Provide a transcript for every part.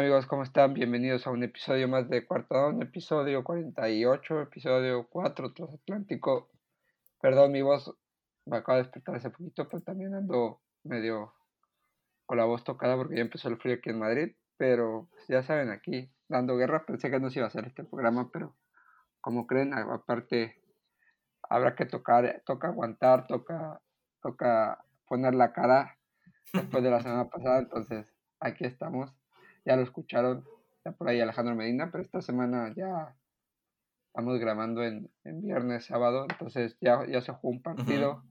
¿Qué onda amigos? ¿Cómo están? Bienvenidos a un episodio más de Cuarto Down, episodio 48, episodio 4 transatlántico. Perdón mi voz, me acabo de despertar hace poquito, pero también ando medio con la voz tocada porque ya empezó el frío aquí en Madrid. Pero pues, ya saben, aquí dando guerra, pensé que no se iba a hacer este programa, pero como creen, aparte habrá que tocar, toca aguantar, toca, toca poner la cara después de la semana pasada, entonces aquí estamos ya lo escucharon, ya por ahí Alejandro Medina, pero esta semana ya estamos grabando en, viernes, sábado, entonces ya, ya se jugó un partido,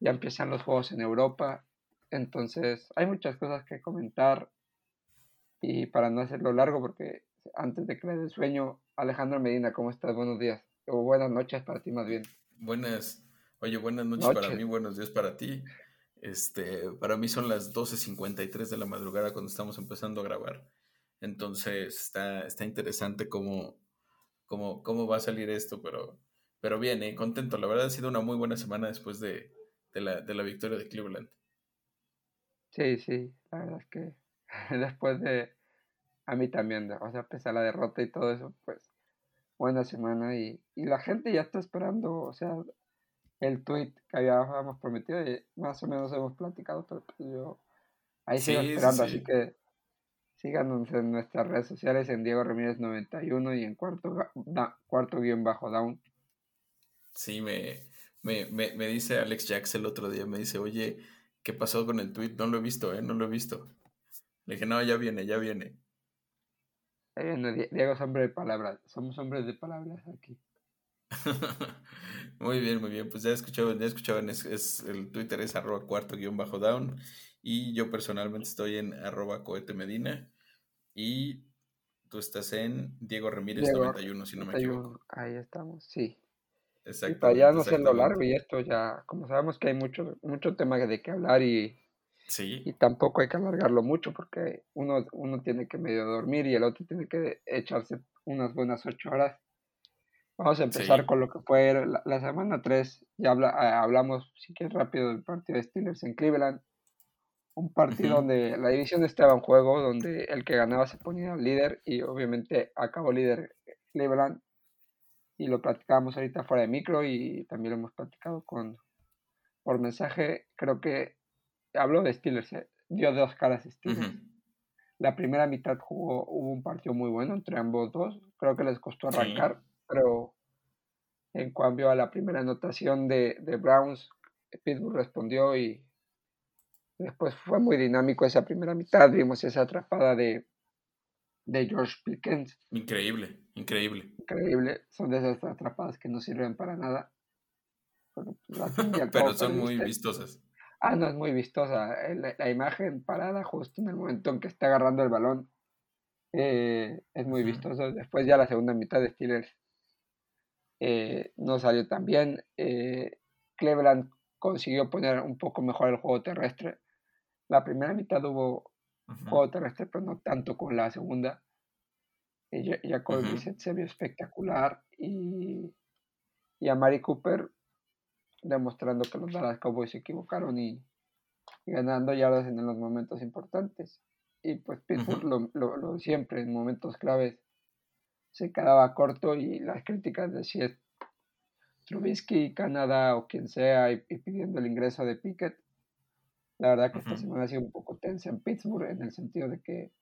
ya empiezan los juegos en Europa, entonces hay muchas cosas que comentar y para no hacerlo largo, porque antes de que le dé sueño, Alejandro Medina, ¿cómo estás? Buenos días, o buenas noches para ti más bien. Buenas, oye, buenas noches. para mí, buenos días para ti. Este, para mí son las 12.53 de la madrugada cuando estamos empezando a grabar. Entonces está, está interesante cómo, cómo, cómo va a salir esto, pero, pero bien, eh, contento. La verdad ha sido una muy buena semana después de, la, victoria de Cleveland. Sí, sí, la verdad es que después de, a mí también, o sea, pese a la derrota y todo eso, pues buena semana y, y la gente ya está esperando, o sea, el tweet que habíamos prometido y más o menos hemos platicado, pero pues yo ahí sigo esperando, así que síganos en nuestras redes sociales en Diego Ramírez 91 y en cuarto, cuarto guion bajo down. Sí, me, me, me, dice Alex Jax el otro día, me dice, oye, ¿qué pasó con el tweet? No lo he visto, ¿eh? No lo he visto. Le dije, no, ya viene, ya viene. Diego es hombre de palabras, somos hombres de palabras aquí. muy bien, muy bien. Pues ya escuchaban, ya escuchaban, es, el Twitter es arroba cuarto guion bajo down. Y yo personalmente estoy en arroba cohete medina. Y tú estás en Diego Ramírez 91, si no me equivoco. Ahí estamos, sí. Exacto. para ya no siendo largo y esto ya, como sabemos que hay mucho, mucho tema de qué hablar y, sí. y tampoco hay que alargarlo mucho porque uno, uno tiene que medio dormir y el otro tiene que echarse unas buenas ocho horas. Vamos a empezar con lo que fue la, semana 3. Ya habla, eh, hablamos, si quieres, rápido del partido de Steelers en Cleveland. Un partido donde la división estaba en juego, donde el que ganaba se ponía líder y obviamente acabó líder Cleveland. Y lo platicábamos ahorita fuera de micro y también lo hemos platicado con, por mensaje. Creo que habló de Steelers, eh, dio dos caras Steelers. La primera mitad jugó, hubo un partido muy bueno entre ambos dos. Creo que les costó arrancar pero en cambio a la primera anotación de, Browns, Pittsburgh respondió y después fue muy dinámico esa primera mitad, vimos esa atrapada de, de George Pickens. Increíble, increíble. Increíble, son de esas atrapadas que no sirven para nada. Pero, son muy vistosas. Ah, no, es muy vistosa. La, imagen parada justo en el momento en que está agarrando el balón eh, es muy vistoso. Después ya la segunda mitad de Steelers eh, no salió tan bien. Eh, Cleveland consiguió poner un poco mejor el juego terrestre. La primera mitad hubo juego terrestre, pero no tanto con la segunda. Eh, Jacob uh se vio espectacular y, y a Mari Cooper demostrando que los Dallas Cowboys se equivocaron y, ganando yardas en los momentos importantes. Y pues Pittsburgh lo, lo, siempre en momentos claves se quedaba corto y las críticas de si es Trubisky, Canadá o quien sea y, pidiendo el ingreso de Pickett. La verdad que esta semana ha sido un poco tensa en Pittsburgh en el sentido de que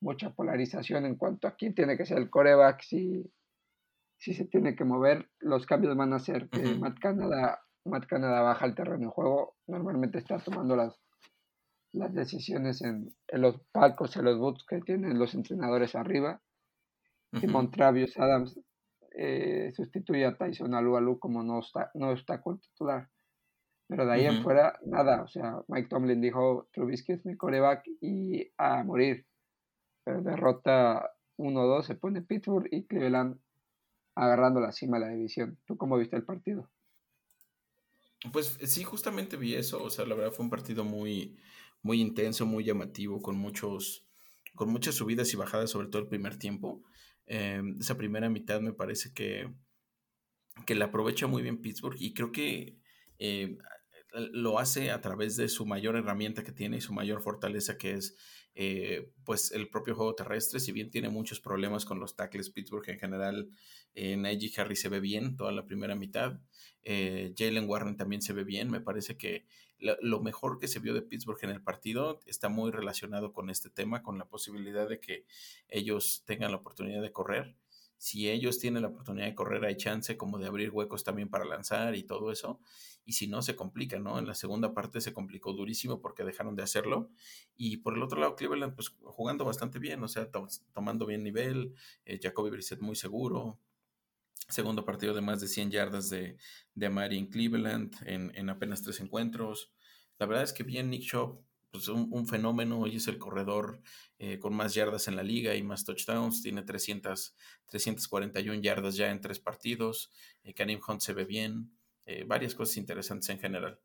mucha polarización en cuanto a quién tiene que ser el coreback, si, si se tiene que mover. Los cambios van a ser que Matt, Canada, Matt Canada baja el terreno de juego. Normalmente está tomando las, las decisiones en, en los palcos, en los boots que tienen los entrenadores arriba y Montravius Adams eh, sustituye a Tyson Alualu como no está, no está con titular. Pero de ahí en fuera, nada. O sea, Mike Tomlin dijo, Trubisky es mi coreback y a morir. Pero derrota 1-2, se pone Pittsburgh y Cleveland agarrando la cima de la división. ¿Tú cómo viste el partido? Pues sí, justamente vi eso. O sea, la verdad fue un partido muy, muy intenso, muy llamativo, con muchos, con muchas subidas y bajadas, sobre todo el primer tiempo. Em, esa primera mitad me parece que, que la aprovecha muy bien Pittsburgh y creo que eh, lo hace a través de su mayor herramienta que tiene y su mayor fortaleza que es eh, pues el propio juego terrestre, si bien tiene muchos problemas con los tackles Pittsburgh en general, eh, Harry se ve bien toda la primera mitad, eh, Jalen Warren también se ve bien, me parece que lo, mejor que se vio de Pittsburgh en el partido está muy relacionado con este tema, con la posibilidad de que ellos tengan la oportunidad de correr. Si ellos tienen la oportunidad de correr, hay chance como de abrir huecos también para lanzar y todo eso y si no se complica, ¿no? En la segunda parte se complicó durísimo porque dejaron de hacerlo y por el otro lado Cleveland pues jugando bastante bien, o sea, tomando bien nivel, eh, Jacoby Brissett muy seguro, segundo partido de más de 100 yardas de, de Amari en Cleveland en, apenas tres encuentros. La verdad es que bien Nick Shaw, pues un, fenómeno, hoy es el corredor eh, con más yardas en la liga y más touchdowns, tiene 300, 341 yardas ya en tres partidos, eh, Karim Hunt se ve bien, eh, varias cosas interesantes en general.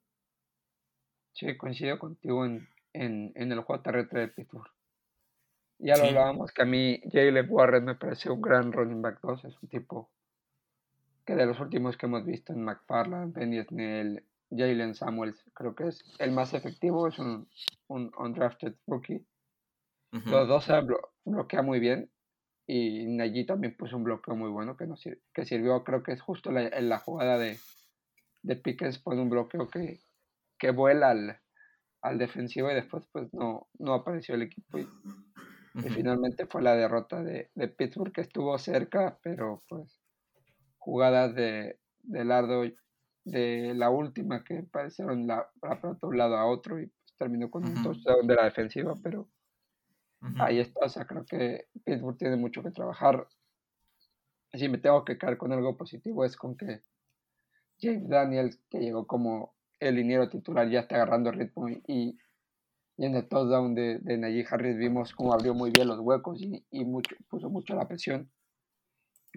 Sí, coincido contigo en, en, en el juego terrestre de Pittsburgh. Ya lo hablábamos, que a mí Jalen Warren me parece un gran running back 2, es un tipo que de los últimos que hemos visto en McFarland, Benny Snell, Jalen Samuels, creo que es el más efectivo, es un, un undrafted rookie. Los dos se bloquea muy bien y allí también puso un bloqueo muy bueno que, nos, que sirvió, creo que es justo la, en la jugada de, de Pickens pone un bloqueo que, que vuela al, al, defensivo y después pues no, no apareció el equipo y, finalmente fue la derrota de, de, Pittsburgh que estuvo cerca pero pues jugadas de, de lardo de la última que parecieron la, para de un lado a otro y pues, terminó con un touchdown de la defensiva pero ahí está o sea creo que Pittsburgh tiene mucho que trabajar. Si me tengo que quedar con algo positivo es con que James Daniels, que llegó como el liniero titular, ya está agarrando ritmo y, en el touchdown de, de Najee Harris vimos cómo abrió muy bien los huecos y, mucho, puso mucho la presión.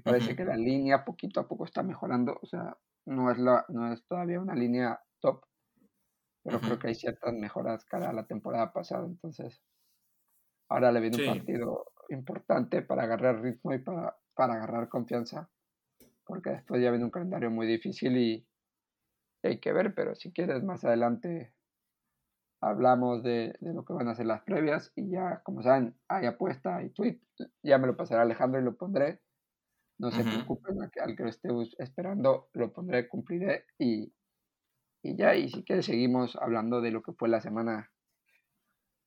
Parece que la línea poquito a poco está mejorando, o sea, no es, la, no es todavía una línea top, pero creo que hay ciertas mejoras cara a la temporada pasada, entonces ahora le viene un partido importante para agarrar ritmo y para, para agarrar confianza porque después ya viene un calendario muy difícil y hay que ver, pero si quieres más adelante hablamos de, lo que van a ser las previas y ya, como saben, hay apuesta, y tweet, ya me lo pasará Alejandro y lo pondré. No se preocupen, al que lo esté esperando, lo pondré, cumpliré y, y ya, y si quieres seguimos hablando de lo que fue la semana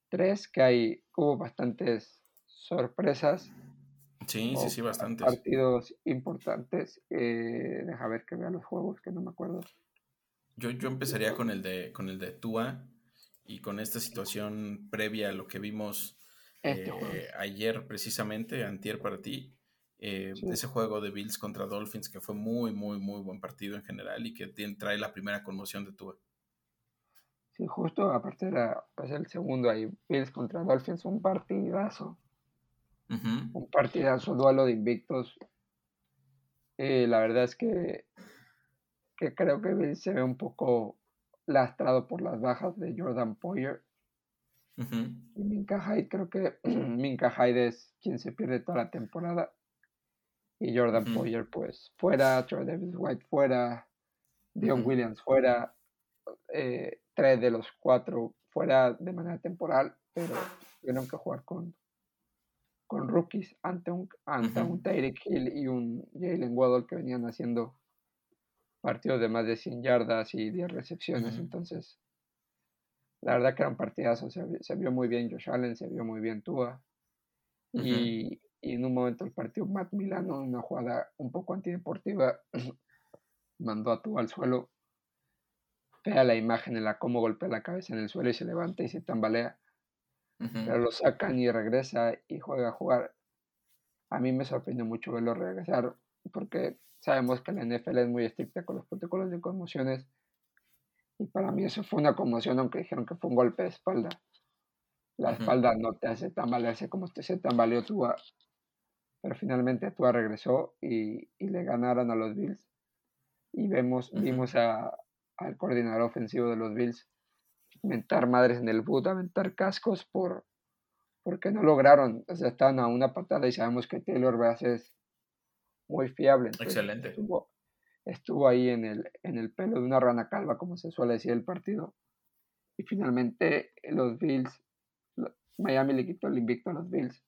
3, que hay, hubo bastantes sorpresas Sí, sí, sí, bastante. Partidos importantes. Eh, deja ver que vea los juegos, que no me acuerdo. Yo, yo empezaría con el de con el de Tua y con esta situación previa a lo que vimos este eh, ayer precisamente, antier para ti. Eh, ese juego de Bills contra Dolphins que fue muy, muy, muy buen partido en general y que trae la primera conmoción de Tua. Sí, justo aparte era pues, el segundo ahí, Bills contra Dolphins, un partidazo. Un partidazo, duelo de invictos. Eh, la verdad es que, que creo que se ve un poco lastrado por las bajas de Jordan Poyer. Y Minka Hyde, creo que Minka Hyde es quien se pierde toda la temporada. Y Jordan Poyer, pues fuera, Troy Davis White fuera, Dion Williams fuera, eh, tres de los cuatro fuera de manera temporal, pero tuvieron que jugar con, con rookies ante un, ante un Tyreek Hill y un Jalen Waddle que venían haciendo partidos de más de 100 yardas y 10 recepciones. Entonces, la verdad que era un partidazo. Se, se, vio muy bien Josh Allen, se vio muy bien Tua. y, y, en un momento el partido Matt Milano, una jugada un poco antideportiva, mandó a Tua al suelo. Vea la imagen en la cómo golpea la cabeza en el suelo y se levanta y se tambalea pero lo sacan y regresa y juega a jugar. A mí me sorprendió mucho verlo regresar porque sabemos que la NFL es muy estricta con los protocolos de conmociones y para mí eso fue una conmoción aunque dijeron que fue un golpe de espalda. La espalda no te hace tambalearse como te se tambaleó Tua, pero finalmente Tua regresó y, y le ganaron a los Bills y vemos, vimos a, al coordinador ofensivo de los Bills mentar madres en el boot, aventar cascos por porque no lograron, o sea, estaban a una patada y sabemos que Taylor Bass es muy fiable. Excelente. Estuvo, estuvo, ahí en el, en el pelo de una rana calva, como se suele decir el partido. Y finalmente los Bills Miami le quitó el invicto a los Bills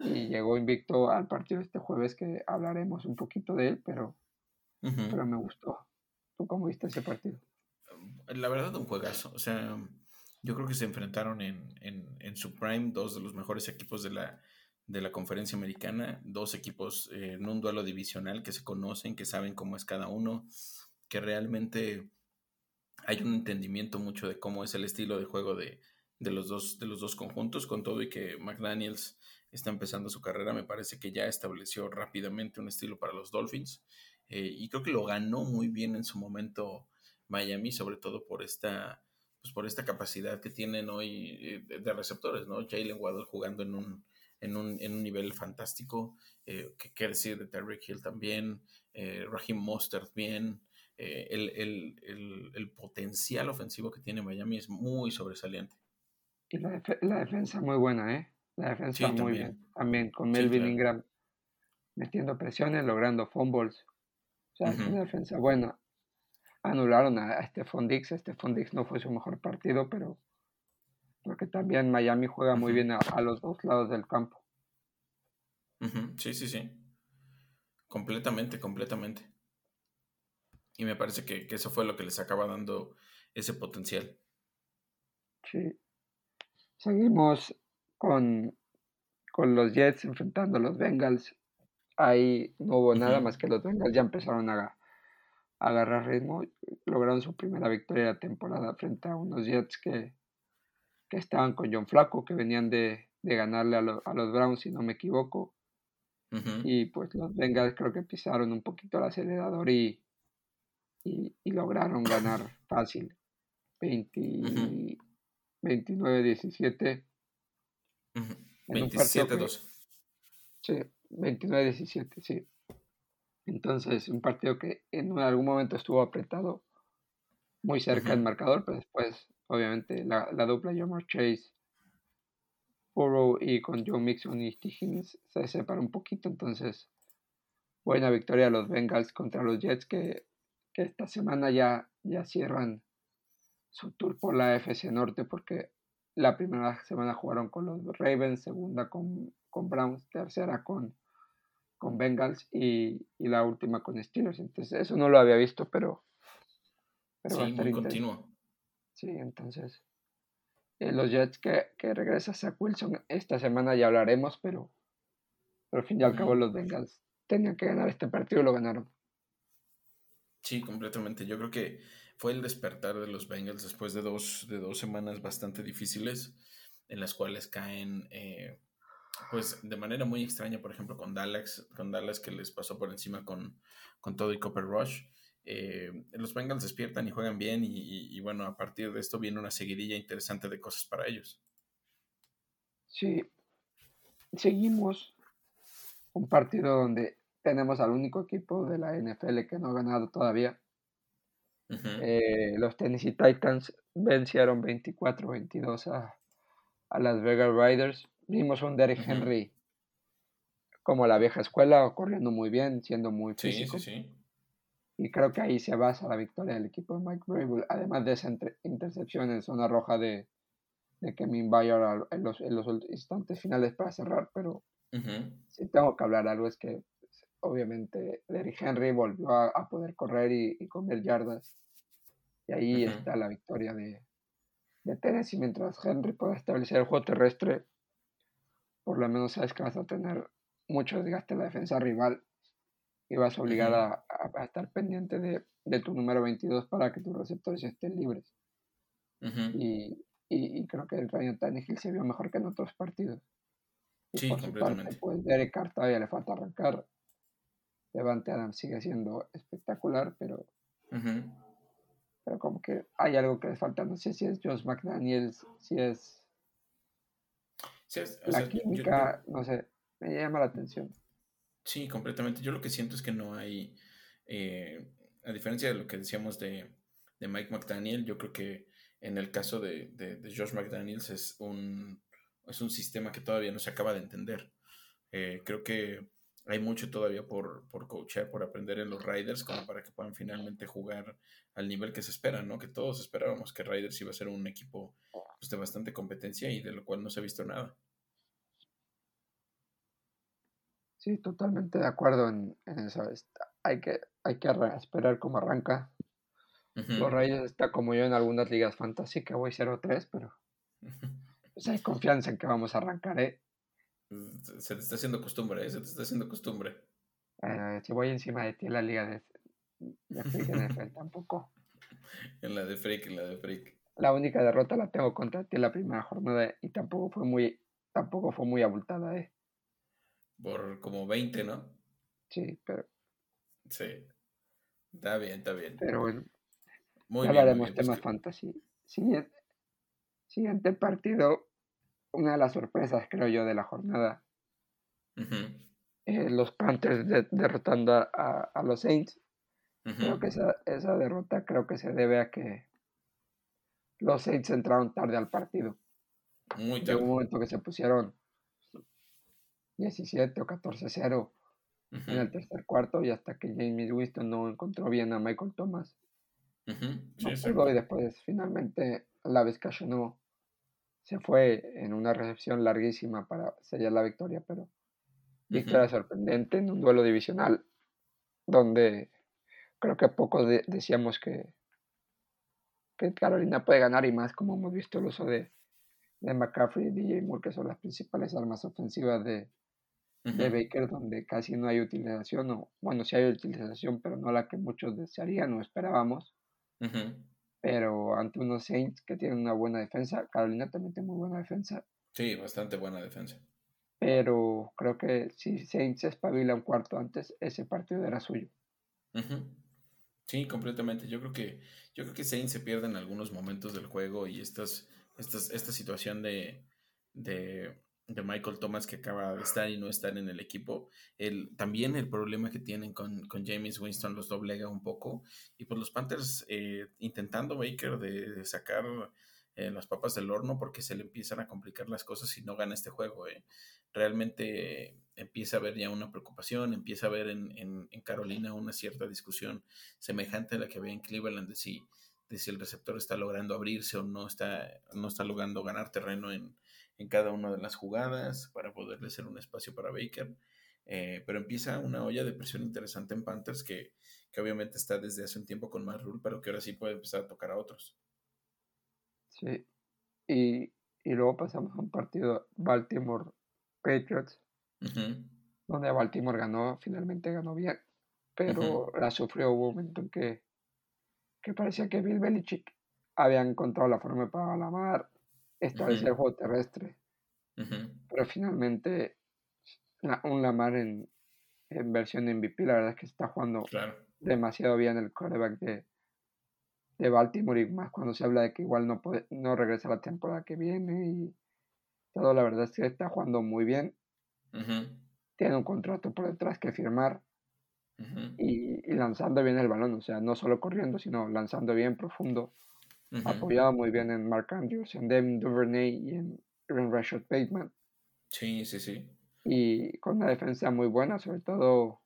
y llegó invicto al partido este jueves que hablaremos un poquito de él, pero, pero me gustó. ¿Tú cómo viste ese partido? La verdad, un juegazo. O sea, yo creo que se enfrentaron en, en, en su prime dos de los mejores equipos de la, de la conferencia americana, dos equipos eh, en un duelo divisional que se conocen, que saben cómo es cada uno, que realmente hay un entendimiento mucho de cómo es el estilo de juego de, de los, dos, de los dos conjuntos, con todo y que McDaniels está empezando su carrera, me parece que ya estableció rápidamente un estilo para los Dolphins eh, y creo que lo ganó muy bien en su momento Miami, sobre todo por esta, pues por esta capacidad que tienen hoy eh, de receptores, ¿no? Jalen Waddle jugando en un, en un, en un nivel fantástico, eh, que quiere decir de Terry Hill también, eh, Raheem Mostert bien, el, el, el, potencial ofensivo que tiene Miami es muy sobresaliente. Y la, la defensa muy buena, ¿eh? La defensa muy bien. También con Melvin Ingram metiendo presiones, logrando fumbles. O sea, una defensa buena. Anularon a, Stephon Dix. Stephon Dix no fue su mejor partido, pero porque también Miami juega muy bien a, los dos lados del campo. Sí, sí, sí. Completamente, completamente. Y me parece que, que, eso fue lo que les acaba dando ese potencial. Sí. Seguimos con, con los Jets enfrentando a los Bengals. Ahí no hubo nada más que los Bengals ya empezaron a, agarrar ritmo. Lograron su primera victoria de la temporada frente a unos Jets que, que estaban con John Flaco, que venían de, ganarle a, los Browns, si no me equivoco. Y pues los Bengals creo que pisaron un poquito el acelerador y, y, lograron ganar fácil. 29-17. 27-2. Sí, 29-17, sí. Entonces, un partido que en algún momento estuvo apretado, muy cerca del marcador, pero después, obviamente, la, la dupla Jamar Chase, Burrow y con Joe Mixon y Higgins se separa un poquito. Entonces, buena victoria a los Bengals contra los Jets que, que esta semana ya, ya cierran su tour por la FC Norte porque la primera semana jugaron con los Ravens, segunda con, con Browns, tercera con, con Bengals y, la última con Steelers. Entonces, eso no lo había visto, pero, pero sí, muy continuo. Sí, entonces, eh, los Jets que, que regresa Zach Wilson, esta semana ya hablaremos, pero, pero al fin y al cabo los Bengals tenían que ganar este partido y lo ganaron. Sí, completamente. Yo creo que fue el despertar de los Bengals después de dos, de dos semanas bastante difíciles en las cuales caen eh, pues de manera muy extraña, por ejemplo, con Dallas, con Dallas que les pasó por encima con, con todo y Copper Rush. Eh, los Bengals despiertan y juegan bien y, bueno, a partir de esto viene una seguidilla interesante de cosas para ellos. Sí, seguimos un partido donde tenemos al único equipo de la NFL que no ha ganado todavía. Eh, los Tennessee Titans vencieron 24-22 a, a, las Vegas Riders. Vimos un Derrick Henry como la vieja escuela, corriendo muy bien, siendo muy físico. Y creo que ahí se basa la victoria del equipo de Mike Vrabel, además de esa intercepción en zona roja de, de Kevin Bayer en los, en los instantes finales para cerrar, pero si tengo que hablar algo es que obviamente Derrick Henry volvió a, poder correr y, y, comer yardas. Y ahí está la victoria de, de Tennessee. Mientras Henry pueda establecer el juego terrestre, por lo menos sabes que vas a tener mucho desgaste en la defensa rival y vas a obligar a, estar pendiente de, tu número 22 para que tus receptores estén libres. y, y, creo que el Ryan Tannehill se vio mejor que en otros partidos. Y sí, por completamente. Su parte, pues Derek Carr todavía le falta arrancar. Levante Adams sigue siendo espectacular, pero, pero como que hay algo que les falta. No sé si es Josh McDaniels, si es, la química, no sé, me llama la atención. Sí, completamente. Yo lo que siento es que no hay, eh, a diferencia de lo que decíamos de, Mike McDaniel, yo creo que en el caso de, de, Josh McDaniels es un, es un sistema que todavía no se acaba de entender. Eh, creo que hay mucho todavía por, por coachar, por aprender en los Riders, como para que puedan finalmente jugar al nivel que se espera, ¿no? Que todos esperábamos que Riders iba a ser un equipo pues, de bastante competencia y de lo cual no se ha visto nada. Sí, totalmente de acuerdo en, eso. hay, que, hay que esperar cómo arranca. Los Raiders está como yo en algunas ligas fantasy que voy 0-3, pero pues hay confianza en que vamos a arrancar, ¿eh? Se te está haciendo costumbre, ¿eh? Se te está haciendo costumbre. Si voy encima de ti en la liga de, de Freak NFL, tampoco. En la de Freak, en la de Freak. La única derrota la tengo contra ti en la primera jornada y tampoco fue muy, tampoco fue muy abultada, ¿eh? Por como 20, ¿no? Sí, pero. Sí. Está bien, está bien. Pero bueno. Muy hablaremos bien, pues temas fantasy. Siguiente, siguiente partido una de las sorpresas, creo yo, de la jornada. Eh, los Panthers derrotando a, los Saints. Creo que esa, esa, derrota creo que se debe a que los Saints entraron tarde al partido. Muy tarde. un momento que se pusieron 17 o 14-0 en el tercer cuarto y hasta que James Winston no encontró bien a Michael Thomas. y después finalmente la vez no se fue en una recepción larguísima para sellar la victoria, pero victoria sorprendente en un duelo divisional donde creo que pocos decíamos que, que Carolina puede ganar y más como hemos visto el uso de, de McCaffrey y DJ Moore, que son las principales armas ofensivas de, de Baker, donde casi no hay utilización, o bueno, sí hay utilización, pero no la que muchos desearían o esperábamos pero ante unos Saints que tienen una buena defensa, Carolina también tiene muy buena defensa. Sí, bastante buena defensa. Pero creo que si Saints se espabila un cuarto antes, ese partido era suyo. Sí, completamente. Yo creo que yo creo que Saints se pierde en algunos momentos del juego y estas, estas, esta situación de, de de Michael Thomas que acaba de estar y no estar en el equipo. El, también el problema que tienen con, con James Winston los doblega un poco. Y pues los Panthers eh, intentando Baker de, sacar eh, las papas del horno porque se le empiezan a complicar las cosas si no gana este juego. Eh. Realmente empieza a haber ya una preocupación, empieza a haber en, en, en, Carolina una cierta discusión semejante a la que había en Cleveland de si, de si el receptor está logrando abrirse o no está, no está logrando ganar terreno en en cada una de las jugadas para poderle hacer un espacio para Baker. Eh, pero empieza una olla de presión interesante en Panthers que, obviamente está desde hace un tiempo con más rule, pero que ahora sí puede empezar a tocar a otros. Sí. Y, luego pasamos a un partido Baltimore Patriots, donde Baltimore ganó, finalmente ganó bien, pero la sufrió un momento en que, que parecía que Bill Belichick había encontrado la forma para la mar establecer el juego terrestre. Pero finalmente, un Lamar en, en versión MVP, la verdad es que está jugando demasiado bien el quarterback de, de Baltimore y más cuando se habla de que igual no puede, no regresa la temporada que viene y todo, la verdad es que está jugando muy bien. Tiene un contrato por detrás que firmar y, y, lanzando bien el balón, o sea, no solo corriendo, sino lanzando bien profundo apoyado muy bien en Mark Andrews, en Devin Duvernay y en, Rashad Bateman. Sí, sí, sí. Y con una defensa muy buena, sobre todo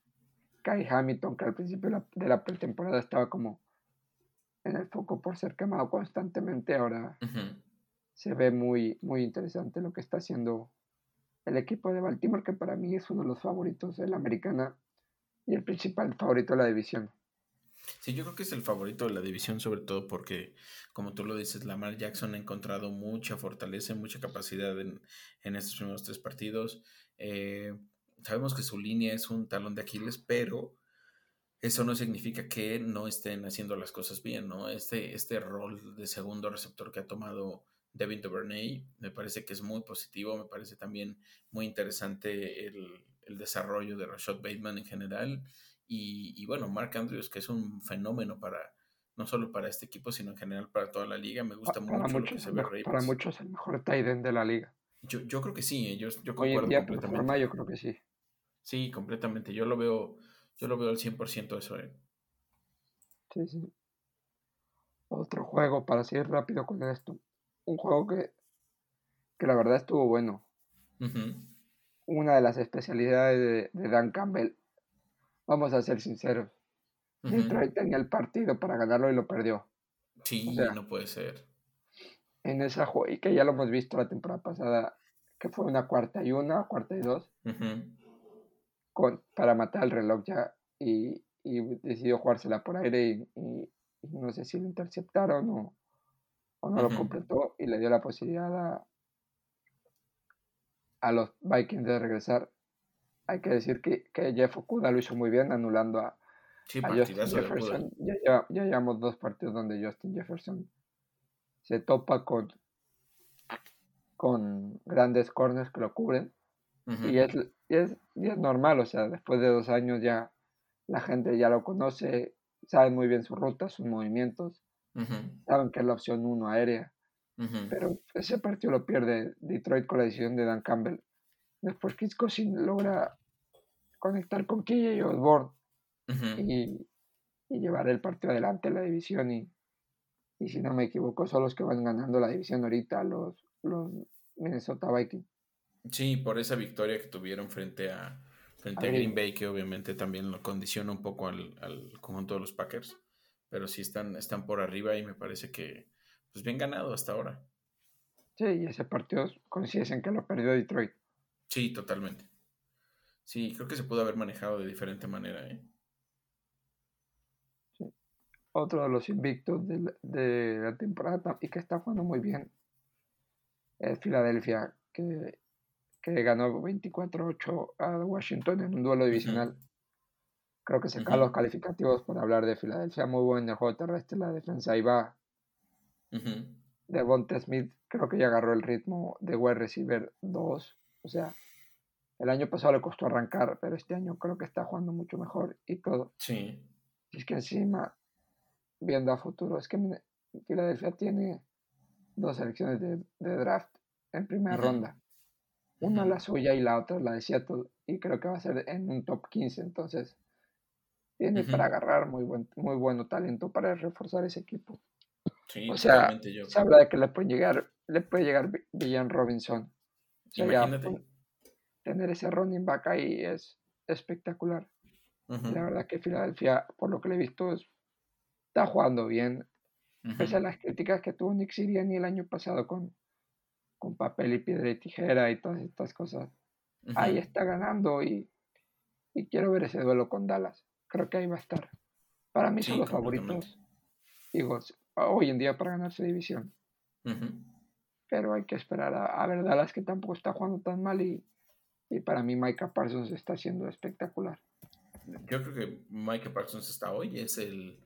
Kai Hamilton, que al principio de la, pretemporada estaba como en el foco por ser quemado constantemente, ahora se ve muy, muy interesante lo que está haciendo el equipo de Baltimore, que para mí es uno de los favoritos de la americana y el principal favorito de la división. Sí, yo creo que es el favorito de la división, sobre todo porque, como tú lo dices, Lamar Jackson ha encontrado mucha fortaleza, mucha capacidad en, estos primeros tres partidos. Eh, sabemos que su línea es un talón de Aquiles, pero eso no significa que no estén haciendo las cosas bien, ¿no? Este, este rol de segundo receptor que ha tomado Devin Duvernay me parece que es muy positivo, me parece también muy interesante el, el desarrollo de Rashad Bateman en general y, bueno, Mark Andrews, que es un fenómeno para no solo para este equipo, sino en general para toda la liga. Me gusta mucho lo que se ve Para muchos el mejor tight end de la liga. Yo, yo creo que sí, eh, yo, yo concuerdo Hoy día, completamente. yo creo que sí. Sí, completamente. Yo lo veo, yo lo veo al 100% eso. Eh. Sí, sí. Otro juego para seguir rápido con esto. Un juego que, que la verdad estuvo bueno. una de las especialidades de, Dan Campbell. Vamos a ser sinceros. Detroit tenía el partido para ganarlo y lo perdió. Sí, no puede ser. En esa y que ya lo hemos visto la temporada pasada, que fue una cuarta y una, cuarta y dos, con, para matar el reloj ya, y, decidió jugársela por aire y, no sé si lo interceptaron o, o no lo completó y le dio la posibilidad a, a los Vikings de regresar. Hay que decir que, que Jeff Okuda lo hizo muy bien anulando a, Justin Jefferson. Ya, ya, llevamos dos partidos donde Justin Jefferson se topa con, con grandes corners que lo cubren. y, es, y, es, y, es, normal, o sea, después de dos años ya la gente ya lo conoce, saben muy bien su ruta, sus movimientos, saben que es la opción uno aérea. Pero ese partido lo pierde Detroit con la decisión de Dan Campbell. Después Chris logra conectar con KJ Osborne y, llevar el partido adelante en la división. Y, y, si no me equivoco, son los que van ganando la división ahorita, los, los Minnesota Vikings. Sí, por esa victoria que tuvieron frente a, frente a, Green Bay, que obviamente también lo condiciona un poco al, al conjunto de los Packers. Pero sí están, están por arriba y me parece que pues bien ganado hasta ahora. Sí, y ese partido coincide en que lo perdió Detroit. Sí, totalmente. Sí, creo que se pudo haber manejado de diferente manera. ¿eh? Sí. Otro de los invictos de la, temporada y que está jugando muy bien es Filadelfia, que, que ganó 24-8 a Washington en un duelo divisional. Creo que se uh los calificativos por hablar de Filadelfia. Muy bueno en el juego terrestre, la defensa ahí va de Devonta Smith creo que ya agarró el ritmo de wide receiver 2. O sea, el año pasado le costó arrancar, pero este año creo que está jugando mucho mejor y todo. Sí. Y es que encima, viendo a futuro, es que Filadelfia tiene dos selecciones de, draft en primera ronda. Una la suya y la otra la de Seattle. Y creo que va a ser en un top 15. Entonces, tiene para agarrar muy buen, muy bueno talento para reforzar ese equipo o sea, se habla de que le puede llegar, le puede llegar Villan Robinson. Imagínate. tener ese running back ahí es espectacular. La verdad que Filadelfia, por lo que le he visto, está jugando bien. Pese a las críticas que tuvo Nick Sirianni el año pasado con, con papel y piedra y tijera y todas estas cosas. Ahí está ganando y, y, quiero ver ese duelo con Dallas. Creo que ahí va a estar. Para mí son los favoritos. Digo, hoy en día para ganar su división. Pero hay que esperar a, ver Dallas que tampoco está jugando tan mal y, para mí Micah Parsons está siendo espectacular. Yo creo que Micah Parsons está hoy, es el,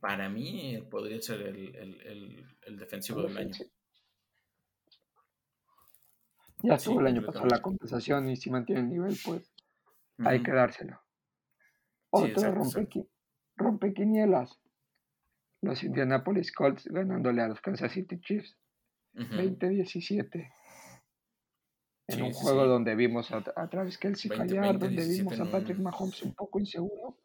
para mí podría ser el, defensivo del año. Ya estuvo el año pasado la compensación y si mantiene el nivel, pues hay que dárselo. Otro rompe, rompe quinielas los Indianapolis Colts ganándole a los Kansas City Chiefs 20-17. En un juego donde vimos a, a Travis Kelsey fallar, donde vimos a Patrick Mahomes un poco inseguro.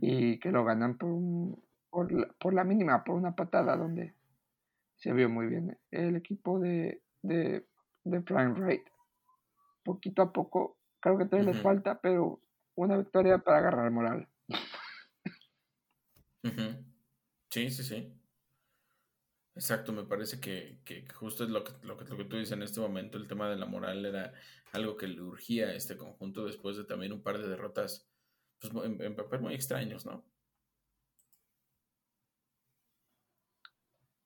Y que lo ganan por, un, por, la, por, la, mínima, por una patada, donde se vio muy bien el equipo de, de, de Prime Wright. Poquito a poco, creo que todavía les falta, pero una victoria para agarrar moral. Sí, sí, sí. Exacto, me parece que, justo es lo que, lo, que, lo que tú dices en este momento, el tema de la moral era algo que le urgía a este conjunto después de también un par de derrotas pues, en, papel muy extraños, ¿no?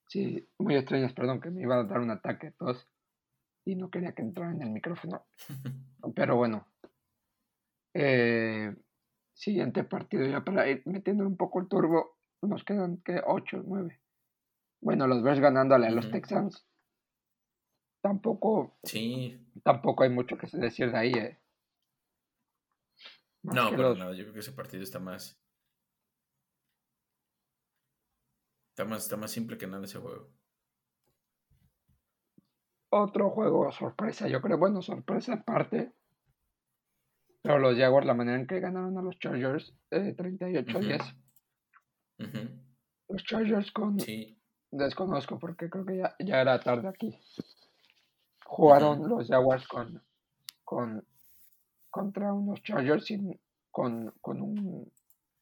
Sí, muy extrañas, perdón, que me iba a dar un ataque tos y no quería que entrara en el micrófono. Pero bueno, eh, siguiente partido ya para ir metiendo un poco el turbo. Nos quedan que 8, 9. Bueno, los ves ganándole a los Texans. Tampoco. Sí. Tampoco hay mucho que decir de ahí, eh. no, pero nada, yo creo que ese partido está más. Está más, está más simple que nada ese juego. Otro juego sorpresa, yo creo, bueno, sorpresa aparte pero los Jaguars, la manera en que ganaron a los Chargers, eh, 38 10. Los Chargers con... Sí. Desconozco porque creo que ya, ya era tarde aquí. jugaron los Jaguars con, con contra unos Chargers sin, con, con un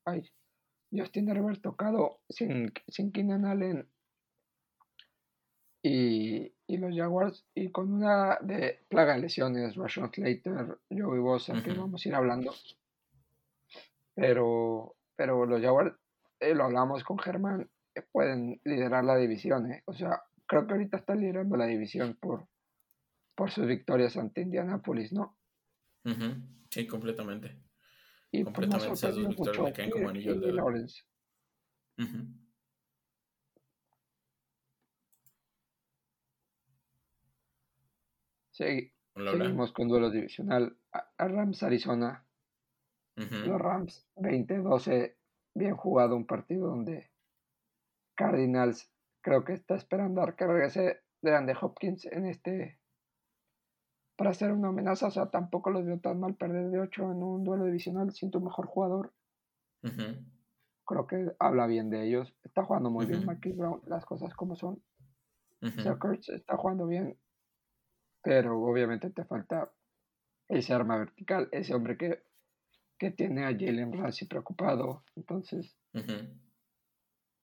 ay, Justin Herbert tocado sin, sin Keenan Allen y, y, los Jaguars y con una de plaga de lesiones, Rashon Slater, Joey Bosa, que vamos a ir hablando. Pero, pero los Jaguars, eh, lo hablamos con Germán, pueden liderar la división. Eh. O sea, creo que ahorita están liderando la división por, por sus victorias ante Indianapolis, ¿no? Sí, completamente. Y pues, completamente esas dos victorias le caen como anillo de Lawrence. seguimos con duelo divisional. A, Rams Arizona. Los Rams 20-12. Bien jugado un partido donde Cardinals creo que está esperando a que regrese de Andy Hopkins en este para hacer una amenaza. O sea, tampoco los veo tan mal perder de 8 en un duelo divisional. Siento un mejor jugador. Creo que habla bien de ellos. Está jugando muy bien Marquis Brown, las cosas como son. Uh está jugando bien, pero obviamente te falta ese arma vertical, ese hombre que, que tiene a Jalen Ramsey preocupado. Entonces,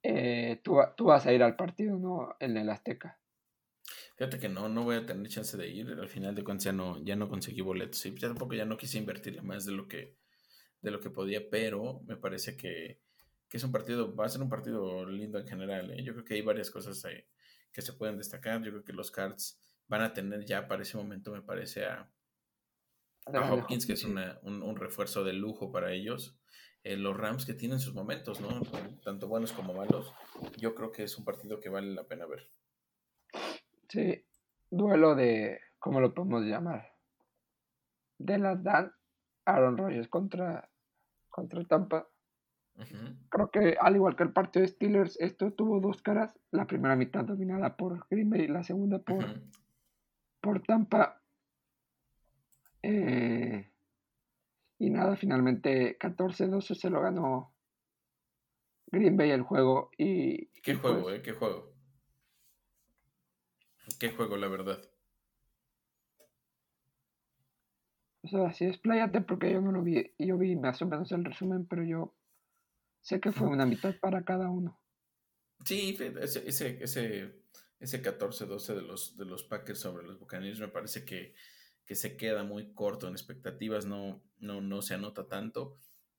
eh, tú, tú, vas a ir al partido, ¿no? En el Azteca. Fíjate que no, no voy a tener chance de ir. Al final de cuentas ya no, ya no conseguí boletos. Y ya tampoco ya no quise invertirle más de lo que, de lo que podía, pero me parece que, es un partido, va a ser un partido lindo en general. ¿eh? Yo creo que hay varias cosas que se pueden destacar. Yo creo que los Cards van a tener ya para ese momento, me parece, a, Hopkins, que es un, refuerzo de lujo para ellos. Eh, los Rams que tienen sus momentos, ¿no? Tanto buenos como malos. Yo creo que es un partido que vale la pena ver. Sí, duelo de, ¿cómo lo podemos llamar? De las Dan, Aaron Rodgers contra, contra Tampa. Creo que al igual que el partido de Steelers, esto tuvo dos caras. La primera mitad dominada por Green Bay y la segunda por, por Tampa. Eh, y nada, finalmente 14-12 se lo ganó Green Bay el juego. Y, ¿Qué juego, pues eh? ¿Qué juego? Qué juego, la verdad. O sea, sí, expláyate porque yo no lo vi. Yo vi más o menos el resumen, pero yo sé que fue una mitad para cada uno. Sí, ese, ese, ese, ese 14-12 de los, de los Packers sobre los Buccaneers me parece que, que, se queda muy corto en expectativas, no, no, no se anota tanto.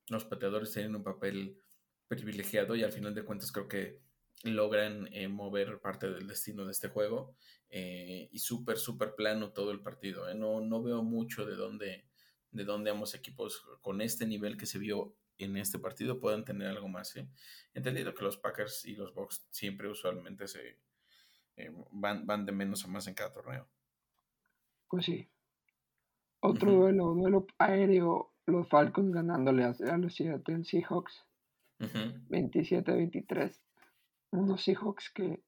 Los pateadores tienen un papel privilegiado y al final de cuentas creo que logran eh, mover parte del destino de este juego eh, y súper, súper plano todo el partido. ¿eh? No, no veo mucho de dónde, de dónde ambos equipos con este nivel que se vio en este partido puedan tener algo más. Entendido que los Packers y los Bucks siempre usualmente se van, van de menos a más en cada torneo. Pues sí. Otro duelo, duelo aéreo, los Falcons ganándole a, los Seattle Seahawks. 27-23 unos Seahawks que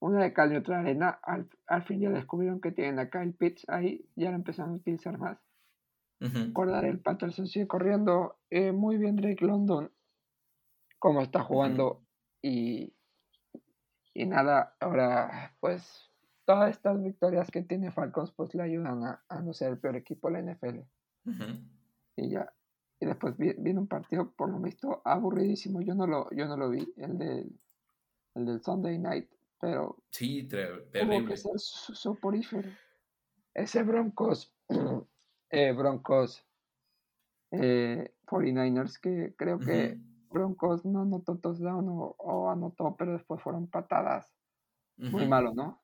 una de cal y otra arena, al, al, fin ya descubrieron que tienen acá el Pitts ahí, ya lo empezaron a utilizar más. Recordar el Patterson sigue corriendo eh, muy bien Drake London, como está jugando y, y nada, ahora pues todas estas victorias que tiene Falcons pues le ayudan a, a no ser el peor equipo de la NFL. Y ya, y después viene un partido, por lo visto, aburridísimo. Yo no lo, yo no lo vi, el del, el del Sunday Night, pero sí, terrible. que ser soporífero. Ese Broncos, eh, Broncos eh, 49ers, que creo que Broncos no anotó touchdown o, o, anotó, pero después fueron patadas. Muy malo, ¿no?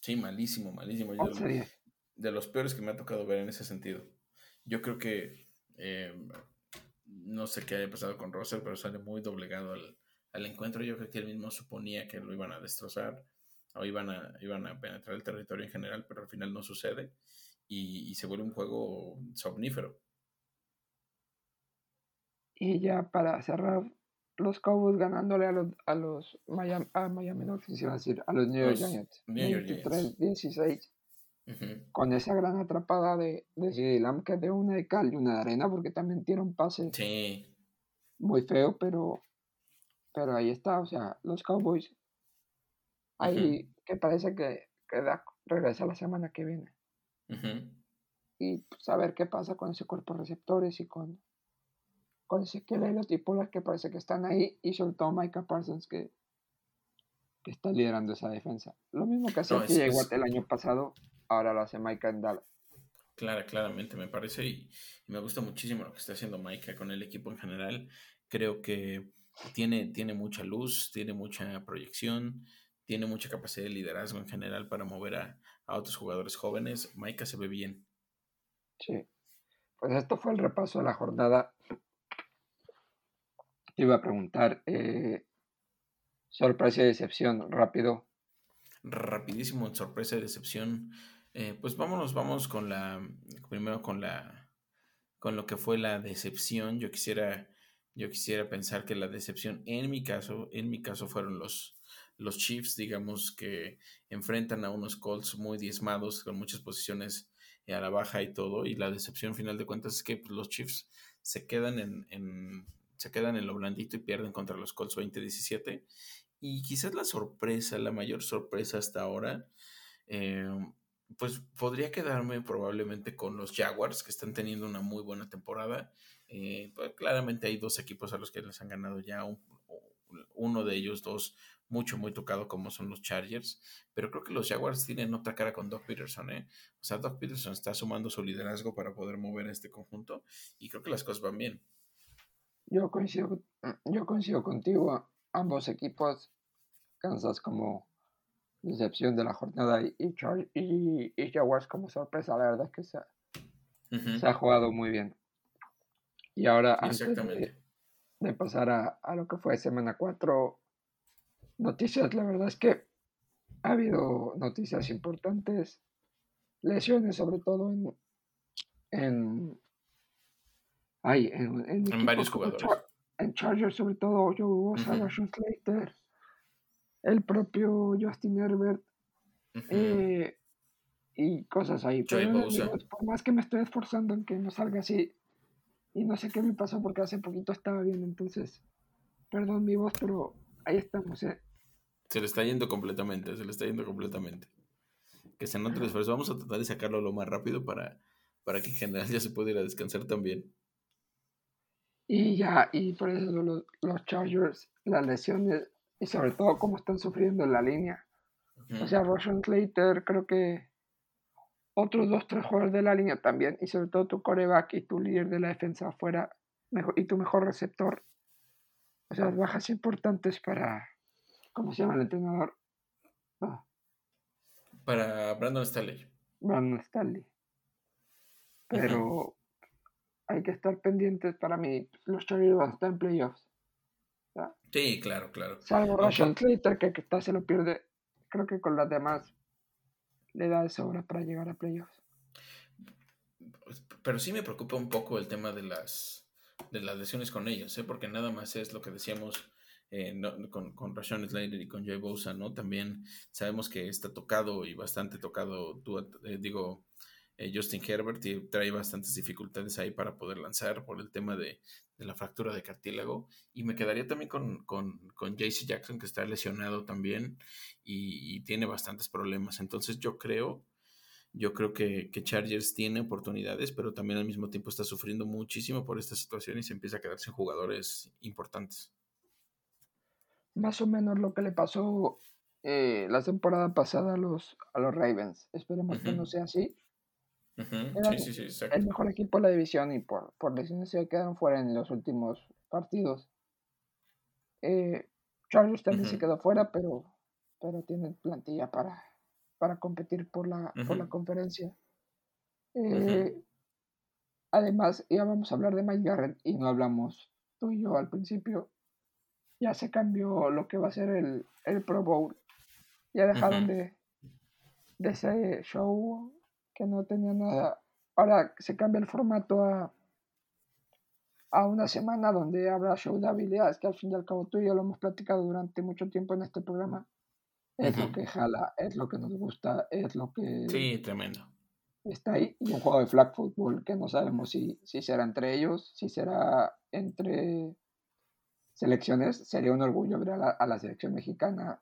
Sí, malísimo, malísimo. de los peores que me ha tocado ver en ese sentido. Yo creo que eh, no sé qué haya pasado con Russell, pero sale muy doblegado al, encuentro. Yo creo que él mismo suponía que lo iban a destrozar o iban a, iban a penetrar el territorio en general, pero al final no sucede y, se vuelve un juego somnífero. Y ya para cerrar, los Cowboys ganándole a los, a los Miami, a Miami Dolphins, a decir, a los New York Giants. 23-16 con esa gran atrapada de, de Lamb que de una de cal y una de arena, porque también tiene un pase muy feo, pero, pero ahí está, o sea, los Cowboys, ahí que parece que, regresa la semana que viene. Y pues a ver qué pasa con ese cuerpo de receptores y con, con Ezequiel Elliott y Pollard que parece que están ahí y sobre todo Micah Parsons que, que está liderando esa defensa. Lo mismo que hacía no, el año pasado, ahora lo hace Micah en Dallas. Claro, claramente me parece y, me gusta muchísimo lo que está haciendo Micah con el equipo en general. Creo que tiene, tiene mucha luz, tiene mucha proyección, tiene mucha capacidad de liderazgo en general para mover a, a otros jugadores jóvenes. Micah se ve bien. Sí. Pues esto fue el repaso de la jornada. Iba a preguntar, eh, sorpresa y decepción, rápido. Rapidísimo, sorpresa y decepción. Eh, pues vámonos, vamos con la, primero con la, con lo que fue la decepción. Yo quisiera, yo quisiera pensar que la decepción en mi caso, en mi caso fueron los, los Chiefs, digamos que enfrentan a unos Colts muy diezmados con muchas posiciones a la baja y todo. Y la decepción final de cuentas es que pues, los Chiefs se quedan en, se quedan en lo blandito y pierden contra los Colts 2017. Y quizás la sorpresa, la mayor sorpresa hasta ahora, eh, pues podría quedarme probablemente con los Jaguars, que están teniendo una muy buena temporada. Eh, pues, claramente hay dos equipos a los que les han ganado ya, uno de ellos dos mucho, muy tocado como son los Chargers, pero creo que los Jaguars tienen otra cara con Doc Peterson, ¿eh? O sea, Doc Peterson está sumando su liderazgo para poder mover este conjunto y creo que las cosas van bien. Yo coincido, yo coincido contigo, ambos equipos, Kansas como decepción de la jornada y, y, Jaguars como sorpresa, la verdad es que se ha, se ha jugado muy bien. Y ahora, antes de, pasar a, a, lo que fue semana 4, noticias, la verdad es que ha habido noticias importantes, lesiones sobre todo en en en, varios jugadores. en Chargers sobre todo Joe Bosa, Slater, el propio Justin Herbert eh, y cosas ahí. Pero por más que me estoy esforzando en que no salga así y no sé qué me pasó porque hace poquito estaba bien, entonces perdón mi voz, pero ahí estamos, ¿eh? Se le está yendo completamente, se le está yendo completamente. Que se note el esfuerzo. Vamos a tratar de sacarlo lo más rápido para, para que en general ya se pueda ir a descansar también. Y ya, y por eso los, Chargers, las lesiones, y sobre todo cómo están sufriendo en la línea. O sea, Roshan Slater, creo que otros dos, tres jugadores de la línea también, y sobre todo tu coreback y tu líder de la defensa afuera, mejor, y tu mejor receptor. O sea, bajas importantes para, ¿Cómo se llama el entrenador? Ah. Para Brandon Staley. Brandon Staley. Pero hay que estar pendientes para mí. Los Chargers van a estar en playoffs. Sí, claro, claro. Salvo Russian Slater, que, que está, se lo pierde. Creo que con las demás le da de sobra para llegar a playoffs. Pero sí me preocupa un poco el tema de las, de las lesiones con ellos, ¿eh? porque nada más es lo que decíamos eh, con, con Rashawn Slater y con Joey Bosa, ¿no? También sabemos que está tocado y bastante tocado, tú, eh, digo, eh, Justin Herbert y trae bastantes dificultades ahí para poder lanzar por el tema de, la fractura de cartílago. Y me quedaría también con, con, con JC Jackson, que está lesionado también y, tiene bastantes problemas. Entonces yo creo, yo creo que, que, Chargers tiene oportunidades, pero también al mismo tiempo está sufriendo muchísimo por esta situación y se empieza a quedarse en jugadores importantes más o menos lo que le pasó eh, la temporada pasada a los, a los Ravens. Esperemos que no sea así. Sí, sí, sí, el mejor equipo de la división y por, por lesiones se quedaron fuera en los últimos partidos. Eh, Charles también se quedó fuera, pero, pero tiene plantilla para, para competir por la, por la conferencia. Eh, además, ya vamos a hablar de Mike Garrett y no hablamos tú y yo al principio ya se cambió lo que va a ser el, el Pro Bowl. Ya dejaron de, de ese show que no tenía nada. Ahora se cambia el formato a, a una semana donde habrá show de habilidades, que al fin y al cabo tú y yo lo hemos platicado durante mucho tiempo en este programa. Es lo que jala, es lo que nos gusta, es lo que... Sí, tremendo. Está ahí. Y un juego de flag football que no sabemos si, si será entre ellos, si será entre selecciones, sería un orgullo ver a la, selección mexicana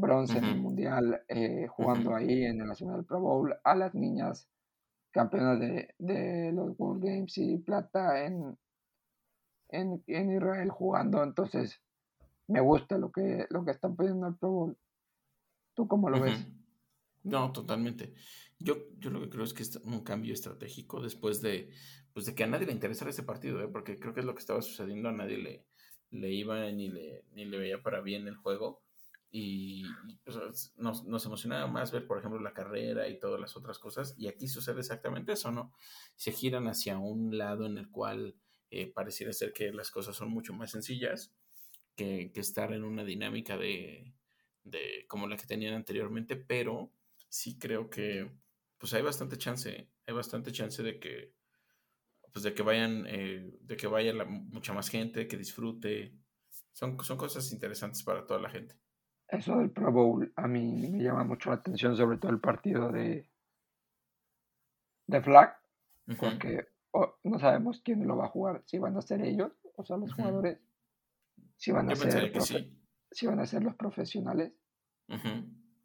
bronce en el mundial, eh, jugando ahí en el Nacional Pro Bowl, a las niñas campeonas de, de los World Games y plata en, en, en, Israel jugando. Entonces, me gusta lo que, lo que están pidiendo al Pro Bowl. ¿Tú cómo lo ves? No, totalmente. Yo, yo lo que creo es que es un cambio estratégico después de, pues de que a nadie le interesara ese partido, ¿eh? porque creo que es lo que estaba sucediendo, a nadie le, le iba ni le, ni le veía para bien el juego. Y, pues, nos, nos, emocionaba más ver, por ejemplo, la carrera y todas las otras cosas. Y aquí sucede exactamente eso, ¿no? Se giran hacia un lado en el cual eh, pareciera ser que las cosas son mucho más sencillas que, que estar en una dinámica de, de, como la que tenían anteriormente, pero sí creo que pues hay bastante chance, hay bastante chance de que pues de que vayan, eh, de que vaya mucha más gente, que disfrute. Son, son cosas interesantes para toda la gente. Eso del Pro Bowl a mí me llama mucho la atención, sobre todo el partido de, de Flag, porque no sabemos quién lo va a jugar, si van a ser ellos, o sea, los jugadores, si van a ser si van a ser los profesionales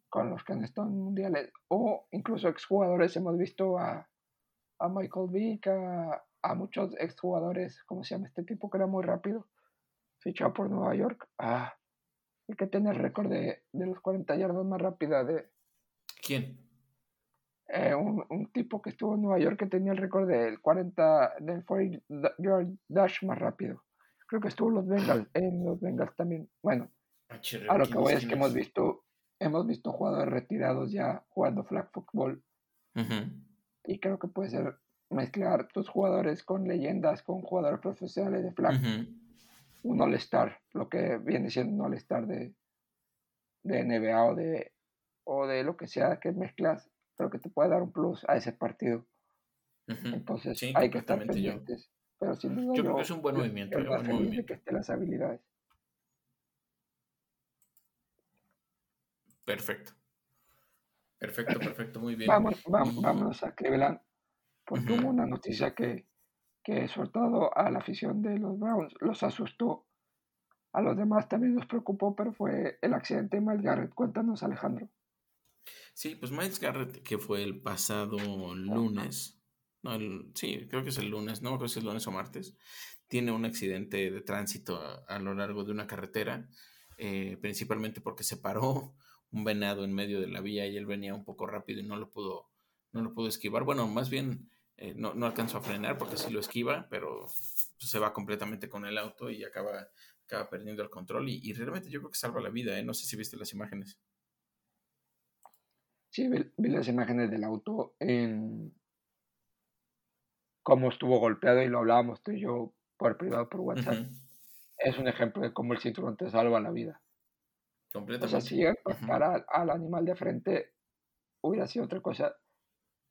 con los que han estado en mundiales, o incluso exjugadores, hemos visto a, a Michael Vick, a, a muchos exjugadores, ¿cómo se llama este tipo que era muy rápido? Fichado por Nueva York. Ah, el que tiene el récord de, de, los 40 yardas más rápida de... ¿Quién? Eh, un, un, tipo que estuvo en Nueva York que tenía el récord del 40, del 40 yard dash más rápido. Creo que estuvo en los Bengals, en los Bengals también. Bueno, ah, a lo que voy es que hemos visto, hemos visto jugadores retirados ya jugando flag football. Y creo que puede ser mezclar tus jugadores con leyendas, con jugadores profesionales de flag. Un all-star, lo que viene siendo un all-star de, de NBA o de, o de lo que sea que mezclas, pero que te puede dar un plus a ese partido. Entonces hay que estar pendientes. Yo. Pero sin duda yo, creo que es un buen movimiento. Yo, buen movimiento. que estén las habilidades. Perfecto. Perfecto, perfecto, muy bien. Vamos, vamos, vámonos a Cleveland porque hubo una noticia que, que, sobre todo a la afición de los Browns, los asustó. A los demás también nos preocupó, pero fue el accidente de Miles Garrett. Cuéntanos, Alejandro. Sí, pues Miles Garrett, que fue el pasado lunes, no, sí, creo que es el lunes, no creo si es lunes o martes, tiene un accidente de tránsito a, lo largo de una carretera, eh, principalmente porque se paró un venado en medio de la vía y él venía un poco rápido y no lo pudo, no lo pudo esquivar. Bueno, más bien eh, no, no, alcanzó a frenar porque sí lo esquiva, pero se va completamente con el auto y acaba, acaba perdiendo el control. Y, realmente yo creo que salva la vida, ¿eh? No sé si viste las imágenes. Sí, vi, las imágenes del auto en cómo estuvo golpeado y lo hablábamos tú y yo por privado por WhatsApp. Es un ejemplo de cómo el cinturón te salva la vida. Completamente. O sea, si llega a al animal de frente, hubiera sido otra cosa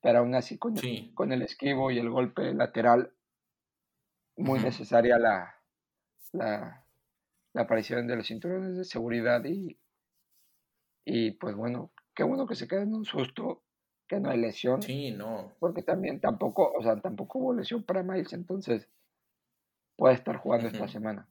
pero aún así con, con el esquivo y el golpe lateral, muy necesaria la, la, aparición de los cinturones de seguridad y, y pues bueno, qué bueno que se quede en un susto, que no hay lesión. Sí, no. Porque también tampoco, o sea, tampoco hubo lesión para Miles, entonces puede estar jugando esta semana.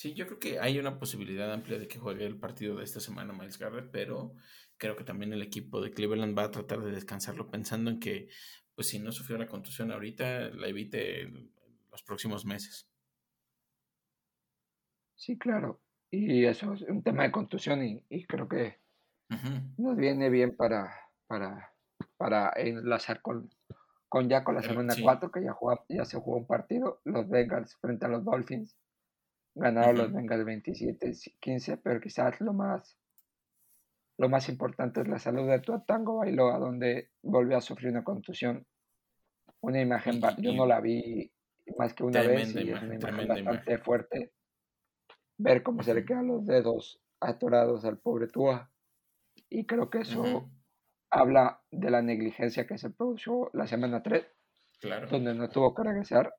Sí, yo creo que hay una posibilidad amplia de que juegue el partido de esta semana Miles Garrett, pero creo que también el equipo de Cleveland va a tratar de descansarlo pensando en que, pues si no sufrió la contusión ahorita, la evite los próximos meses. Sí, claro. Y eso es un tema de contusión y, creo que nos viene bien para, para, para enlazar con, con ya con la semana 4, que ya, ya se jugó un partido, los Bengals frente a los Dolphins Ganaron los Bengals 27-15, pero quizás lo más, lo más importante es la salud de Tua Tango Bailoa, donde volvió a sufrir una contusión. Una imagen, yo no la vi más que una vez y es una imagen bastante fuerte. Ver cómo se le quedan los dedos atorados al pobre Tua. Y creo que eso habla de la negligencia que se produjo la semana 3, donde no tuvo que regresar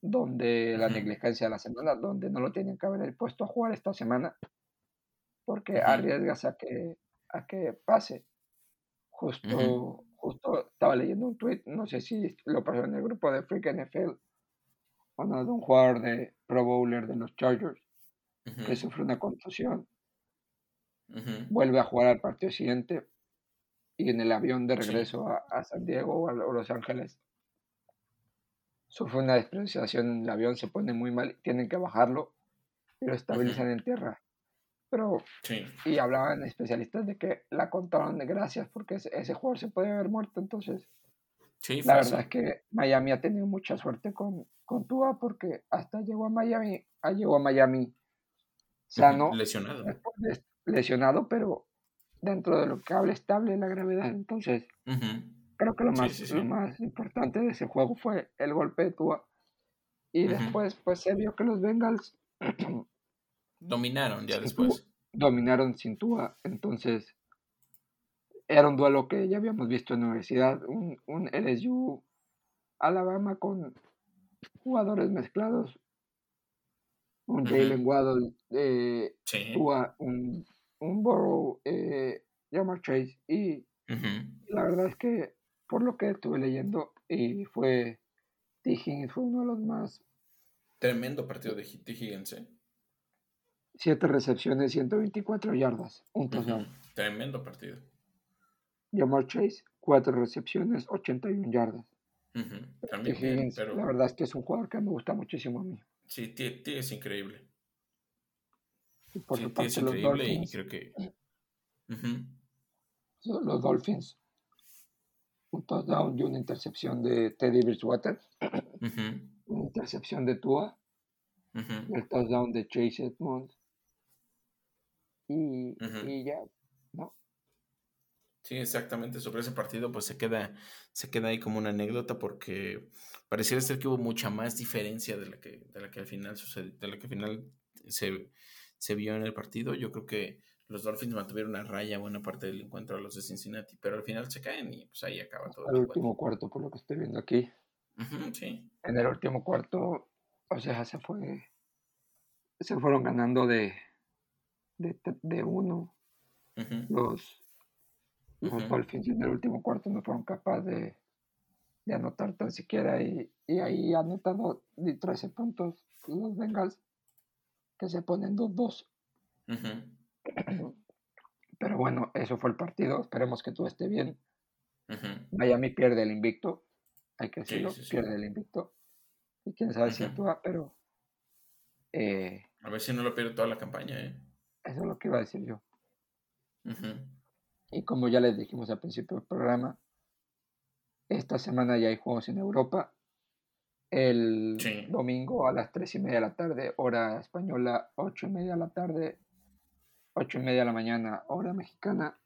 donde la negligencia de la semana, donde no lo tienen que haber puesto a jugar esta semana, porque arriesgas a que, a que pase. Justo, justo estaba leyendo un tweet, no sé si lo pasó en el grupo de Freak NFL, uno de un jugador de Pro Bowler de los Chargers, que sufrió una contusión. Vuelve a jugar al partido siguiente y en el avión de regreso a, San Diego o a, Los Ángeles sufre una despreciación en el avión, se pone muy mal, tienen que bajarlo y lo estabilizan en tierra. Pero, y hablaban especialistas de que la contaron de gracias porque ese, jugador se puede haber muerto. Entonces, la verdad es que Miami ha tenido mucha suerte con, con Tua porque hasta llegó a Miami, ah, llegó a Miami sano, lesionado. lesionado, pero dentro de lo que habla estable la gravedad. Entonces, creo que lo más, lo más importante de ese juego fue el golpe de Tua. Y después, pues se vio que los Bengals dominaron ya después. dominaron sin Tua. Entonces, era un duelo que ya habíamos visto en la universidad. Un, un LSU Alabama con jugadores mezclados. Un Jalen Waddle, eh, Tua, un un Burrow, eh, Jamar Chase. Y la verdad es que por lo que estuve leyendo, y fue T. Higgins, fue uno de los más. Tremendo partido de T. Higgins, ¿eh? Siete recepciones, 124 yardas, un touchdown. Tremendo partido. Jamar Chase, cuatro recepciones, 81 yardas. También Higgins, La verdad es que es un jugador que me gusta muchísimo a mí. Sí, T, es increíble por sí, es increíble y creo que... Los Dolphins. Un touchdown y una intercepción de Teddy Bridgewater. Una intercepción de Tua. El touchdown de Chase Edmonds. Y, y ya, ¿no? Sí, exactamente. Sobre ese partido, pues se queda, se queda ahí como una anécdota porque pareciera ser que hubo mucha más diferencia de la que, de la que al final sucedió, de la que al final se, se vio en el partido. Yo creo que los Dolphins mantuvieron una raya buena parte del encuentro a los de Cincinnati, pero al final se caen y pues ahí acaba todo. El, último cuarto, por lo que estoy viendo aquí. sí. En el último cuarto, o sea, se fue. Se fueron ganando de, de, uno. Los, los Dolphins en el último cuarto no fueron capaces de, de anotar tan siquiera y, y ahí anotando 13 puntos los Bengals que se ponen 2-2. Pero bueno, eso fue el partido. Esperemos que todo esté bien. Miami pierde el invicto. Hay que decirlo, pierde el invicto. Y quién sabe si actúa, pero. Eh, a ver si no lo pierde toda la campaña, ¿eh? Eso es lo que iba a decir yo. Y como ya les dijimos al principio del programa, esta semana ya hay juegos en Europa el domingo a las 3 y media de la tarde, hora española, 8 y media de la tarde, 8 y media de la mañana, hora mexicana.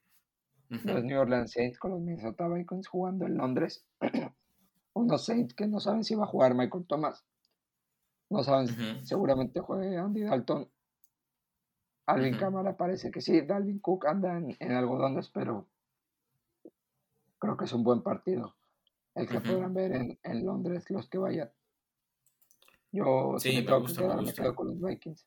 Los New Orleans Saints con los Minnesota Vikings jugando en Londres. Unos Saints que no saben si va a jugar Michael Thomas. No saben, seguramente juegue Andy Dalton. Alvin Cámara parece que sí. Dalvin Cook anda en, en algodones, pero creo que es un buen partido el que podrán ver en, en, Londres los que vayan. Yo sí, me, gusta, me, quedo con los Vikings.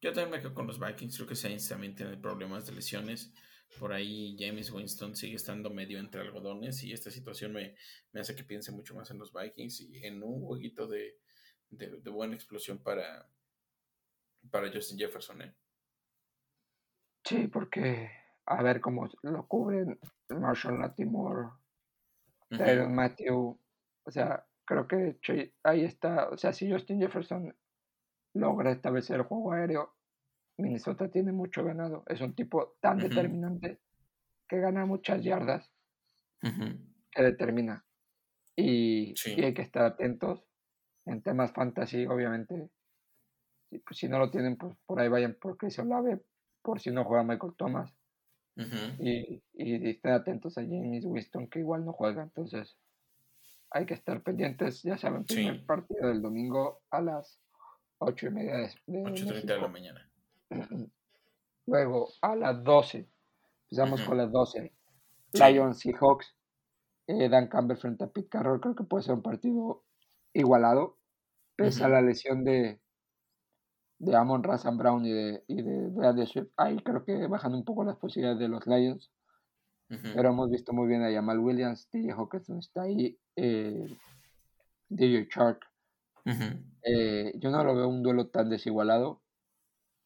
Yo también me quedo con los Vikings. Creo que Saints también tiene problemas de lesiones. Por ahí James Winston sigue estando medio entre algodones y esta situación me, me hace que piense mucho más en los Vikings y en un jueguito de, de, buena explosión para, para Justin Jefferson. ¿eh? Sí, porque a ver cómo lo cubren Marshall Latimore, pero Matthew, o sea, creo que ahí está, o sea, si Justin Jefferson logra establecer el juego aéreo, Minnesota tiene mucho ganado. Es un tipo tan determinante que gana muchas yardas que determina. Y, hay que estar atentos en temas fantasy, obviamente. Si, pues, si no lo tienen, pues por ahí vayan por Chris Olave, por si no juega Michael Thomas y, y, estén atentos a James Winston, que igual no juega. Entonces, hay que estar pendientes. Ya saben, el partido del domingo a las 8 y media de, de, de la mañana. Luego, a las 12. Empezamos con las 12. Lions y Hawks. Eh, Dan Campbell frente a Pete Carroll. Creo que puede ser un partido igualado. Pese a la lesión de, de Amon Razan Brown y de, y de Swift, ahí creo que bajan un poco las posibilidades de los Lions. Pero hemos visto muy bien a Jamal Williams, DJ Hawkinson está ahí, eh, DJ Shark. Eh, yo no lo veo un duelo tan desigualado.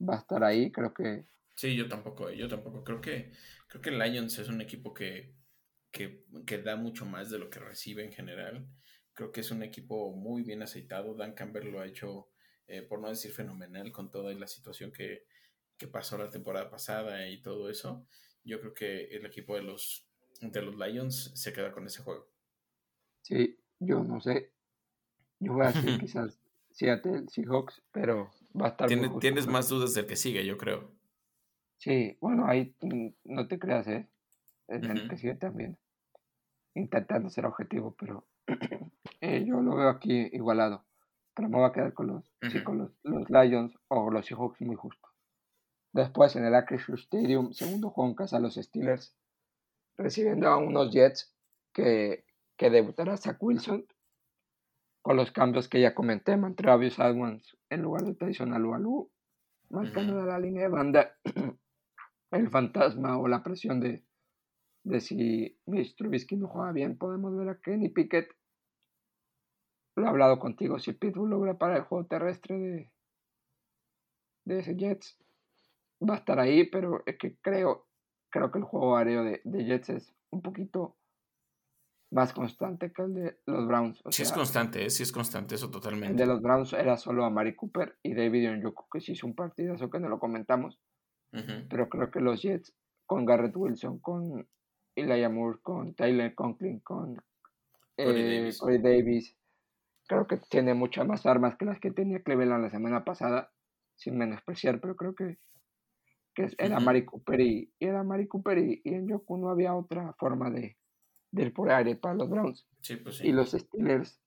Va a estar ahí, creo que Sí, yo tampoco, yo tampoco. Creo que, creo que Lions es un equipo que, que, que, da mucho más de lo que recibe en general. Creo que es un equipo muy bien aceitado. Dan Campbell lo ha hecho, eh, por no decir fenomenal, con toda la situación que, que pasó la temporada pasada y todo eso. Yo creo que el equipo de los, de los Lions se queda con ese juego. Sí, yo no sé. Yo voy a decir quizás Seattle Seahawks, pero va a estar. tienes más dudas del que sigue, yo creo. Sí, bueno, ahí no te creas, ¿eh? En el que sigue también. Intentando ser objetivo, pero eh, yo lo veo aquí igualado. Pero me voy a quedar con los, con los, los, Lions o los Seahawks muy justo. Después en el Acrisure Stadium, segundo juego en casa, los Steelers recibiendo a unos Jets que, que debutará Zach Wilson con los cambios que ya comenté, Travis Adwans en lugar de tradicional Ualu, marcando uh la línea de banda el fantasma o la presión de, de si Mitch Trubisky no juega bien, podemos ver a Kenny Pickett. Lo he hablado contigo, si Pitbull logra para el juego terrestre de, de ese Jets, va a estar ahí, pero es que creo, creo que el juego aéreo de, de Jets es un poquito más constante que el de los Browns. sí es constante, ¿eh? sí es constante, eso totalmente. El de los Browns era solo a Mari Cooper y David Onyoku, que sí hizo un partidazo que no lo comentamos. Pero creo que los Jets, con Garrett Wilson, con Elijah Moore, con Tyler Conklin, con eh, Corey, Davis. creo que tiene muchas más armas que las que tenía Cleveland la semana pasada, sin menospreciar, pero creo que, que era Mari Cooper y, era Mari Cooper y, y en Yoku no había otra forma de, del por aire para los Browns. Pues y los Steelers,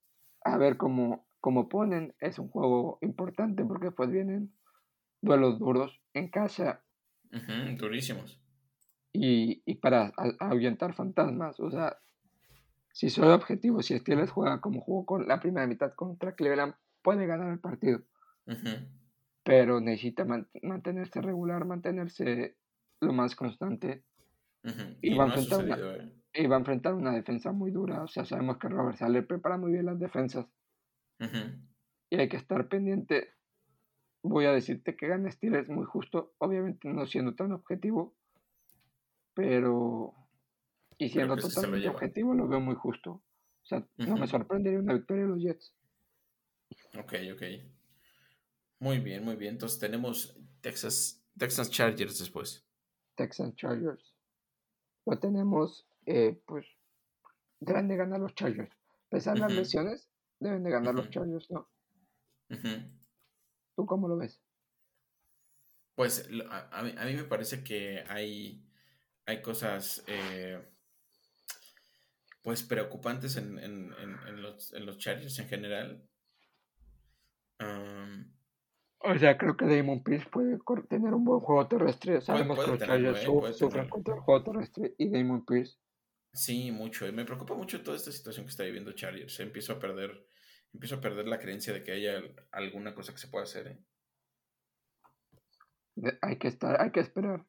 a ver cómo, cómo ponen, es un juego importante porque pues vienen duelos duros en casa. durísimos. Y, y para ahuyentar fantasmas, o sea, si soy objetivo, si Steelers juega como jugó con la primera mitad contra Cleveland, puede ganar el partido. Pero necesita mantenerse regular, mantenerse lo más constante. Y, va a enfrentar y va a enfrentar una defensa muy dura. O sea, sabemos que Robert Sale prepara muy bien las defensas. Y hay que estar pendiente. Voy a decirte que gana Steelers muy justo, obviamente no siendo tan objetivo, pero y siendo totalmente objetivo lo veo muy justo. O sea, no me sorprendería una victoria de los Jets. Ok, ok. Muy bien, muy bien. Entonces tenemos Texas, Texas Chargers después. Texas Chargers. Lo tenemos eh, pues deben de ganar los Chargers. Pese a las lesiones, deben de ganar los Chargers, ¿no? ¿Tú cómo lo ves? Pues a, mí, me parece que hay, hay cosas eh, pues preocupantes en, en, en, los, en, los, Chargers en general. o sea, creo que Damon Pierce puede tener un buen juego terrestre. Sabemos que los Chargers sufren contra el juego terrestre y Damon Pierce Sí, mucho. Y me preocupa mucho toda esta situación que está viviendo Chargers. Empiezo a perder, empiezo a perder la creencia de que haya alguna cosa que se pueda hacer. ¿eh? hay que estar, hay que esperar.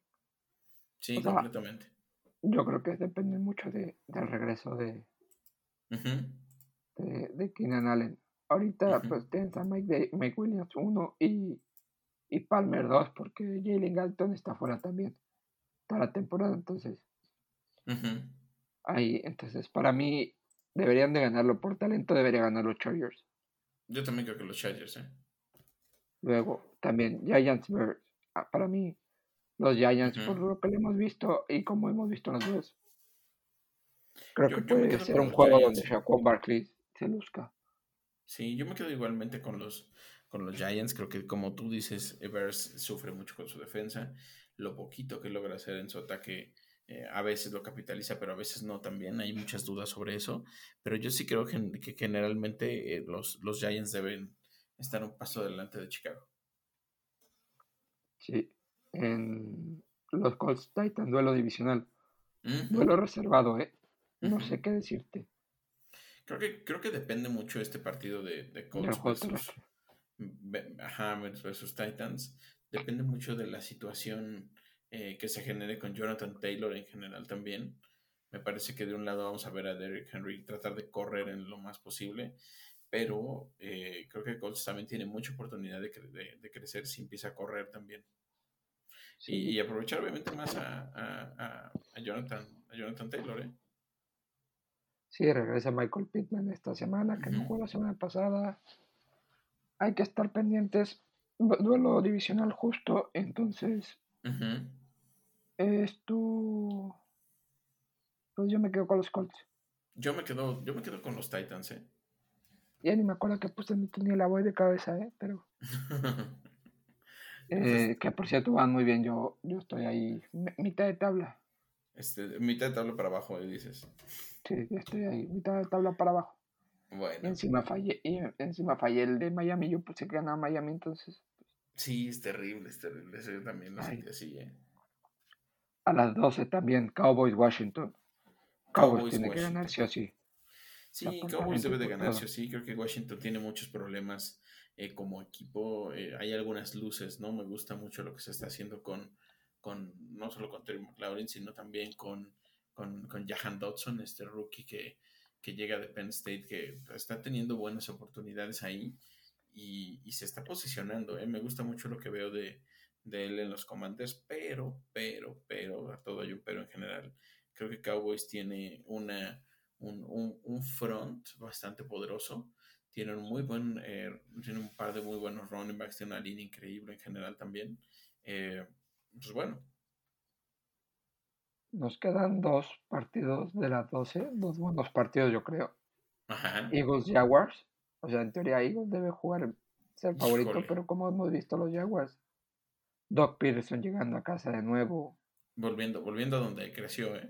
Sí, completamente. Yo creo que depende mucho de, del regreso de, de, de, Keenan Allen. Ahorita pues tienes a Mike, Mike Williams 1 y, y Palmer 2 porque Jalen Galton está fuera también para la temporada entonces ahí. Entonces, para mí, deberían de ganarlo. Por talento debería ganar los Chargers. Yo también creo que los Chargers, ¿eh? Luego, también Giants ah, Para mí, los Giants, por lo que le hemos visto y como hemos visto los dos, creo que puede ser un juego donde Shaquan Barkley se luzca. Sí, yo me quedo igualmente con los, con los Giants. Creo que, como tú dices, Evers sufre mucho con su defensa. Lo poquito que logra hacer en su ataque eh, a veces lo capitaliza, pero a veces no también. Hay muchas dudas sobre eso. Pero yo sí creo que, generalmente eh, los, los Giants deben estar un paso delante de Chicago. Sí. En los Colts Titans, duelo divisional. Duelo reservado, ¿eh? No sé qué decirte. Creo que, creo que depende mucho este partido de, de Colts versus Titans. Depende mucho de la situación eh, que se genere con Jonathan Taylor en general también. Me parece que de un lado vamos a ver a Derrick Henry tratar de correr en lo más posible, pero eh, creo que Colts también tiene mucha oportunidad de, crecer si empieza a correr también. Y, aprovechar obviamente más a, Jonathan, a Jonathan Taylor, ¿eh? Sí, regresa Michael Pittman esta semana, que no jugó la semana pasada. Hay que estar pendientes. Duelo divisional justo, entonces. Esto. Pues yo me quedo con los Colts. Yo me quedo, yo me quedo con los Titans, ¿eh? Ya ni me acuerdo que puse mi la voz de cabeza, ¿eh? Pero. eh, que por cierto van muy bien. Yo, yo estoy ahí, mitad de tabla. Este, mitad de tabla para abajo, dices. Sí, estoy ahy mitad de tabla para abajo. Bueno. Y encima fallé, y encima fallé el de Miami. Yo pensé que ganaba Miami, entonces. Sí, es terrible, es terrible. Eso yo también lo sentí así, ¿eh? A las 12 también, Cowboys Washington. Cowboys, tiene que ganar sí o sí. Sí, Cowboys debe de ganar sí o sí. Creo que Washington tiene muchos problemas eh, como equipo. Eh, hay algunas luces, ¿no? Me gusta mucho lo que se está haciendo con, con no solo con Terry McLaurin, sino también con, con, con Jahan Dodson, este rookie que, que llega de Penn State, que está teniendo buenas oportunidades ahí y, y se está posicionando. ¿eh? Me gusta mucho lo que veo de, de él en los comandos, pero, pero, pero, a todo hay un pero en general. Creo que Cowboys tiene una, un, un, front bastante poderoso. Tiene un muy buen, eh, tiene un par de muy buenos running backs, tiene una línea increíble en general también. Eh, pues bueno. Nos quedan dos partidos de las 12, dos buenos partidos yo creo. Eagles Jaguars. O sea, en teoría Eagles debe jugar, ser favorito, pero como hemos visto los Jaguars, Doc Peterson llegando a casa de nuevo. Volviendo, volviendo a donde creció, ¿eh?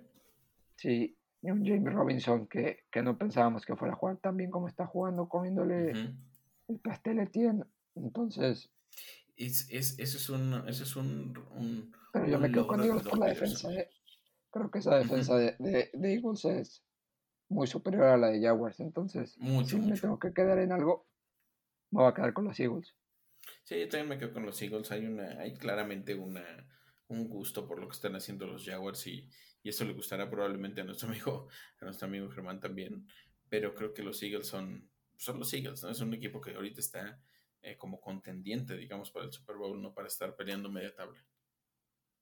Sí, y un James Robinson que, no pensábamos que fuera a jugar tan bien como está jugando, comiéndole el pastel Etienne. Entonces. Es, es, eso es un. Eso es un, pero yo me quedo con Eagles por la defensa. ¿eh? Creo que esa defensa de, de, Eagles es muy superior a la de Jaguars. Entonces, si me tengo que quedar en algo, me voy a quedar con los Eagles. Sí, yo también me quedo con los Eagles. Hay una, hay claramente una, un gusto por lo que están haciendo los Jaguars y, y eso le gustará probablemente a nuestro amigo, a nuestro amigo Germán también. Pero creo que los Eagles son, son los Eagles, ¿no? Es un equipo que ahorita está eh, como contendiente, digamos, para el Super Bowl, no para estar peleando media tabla.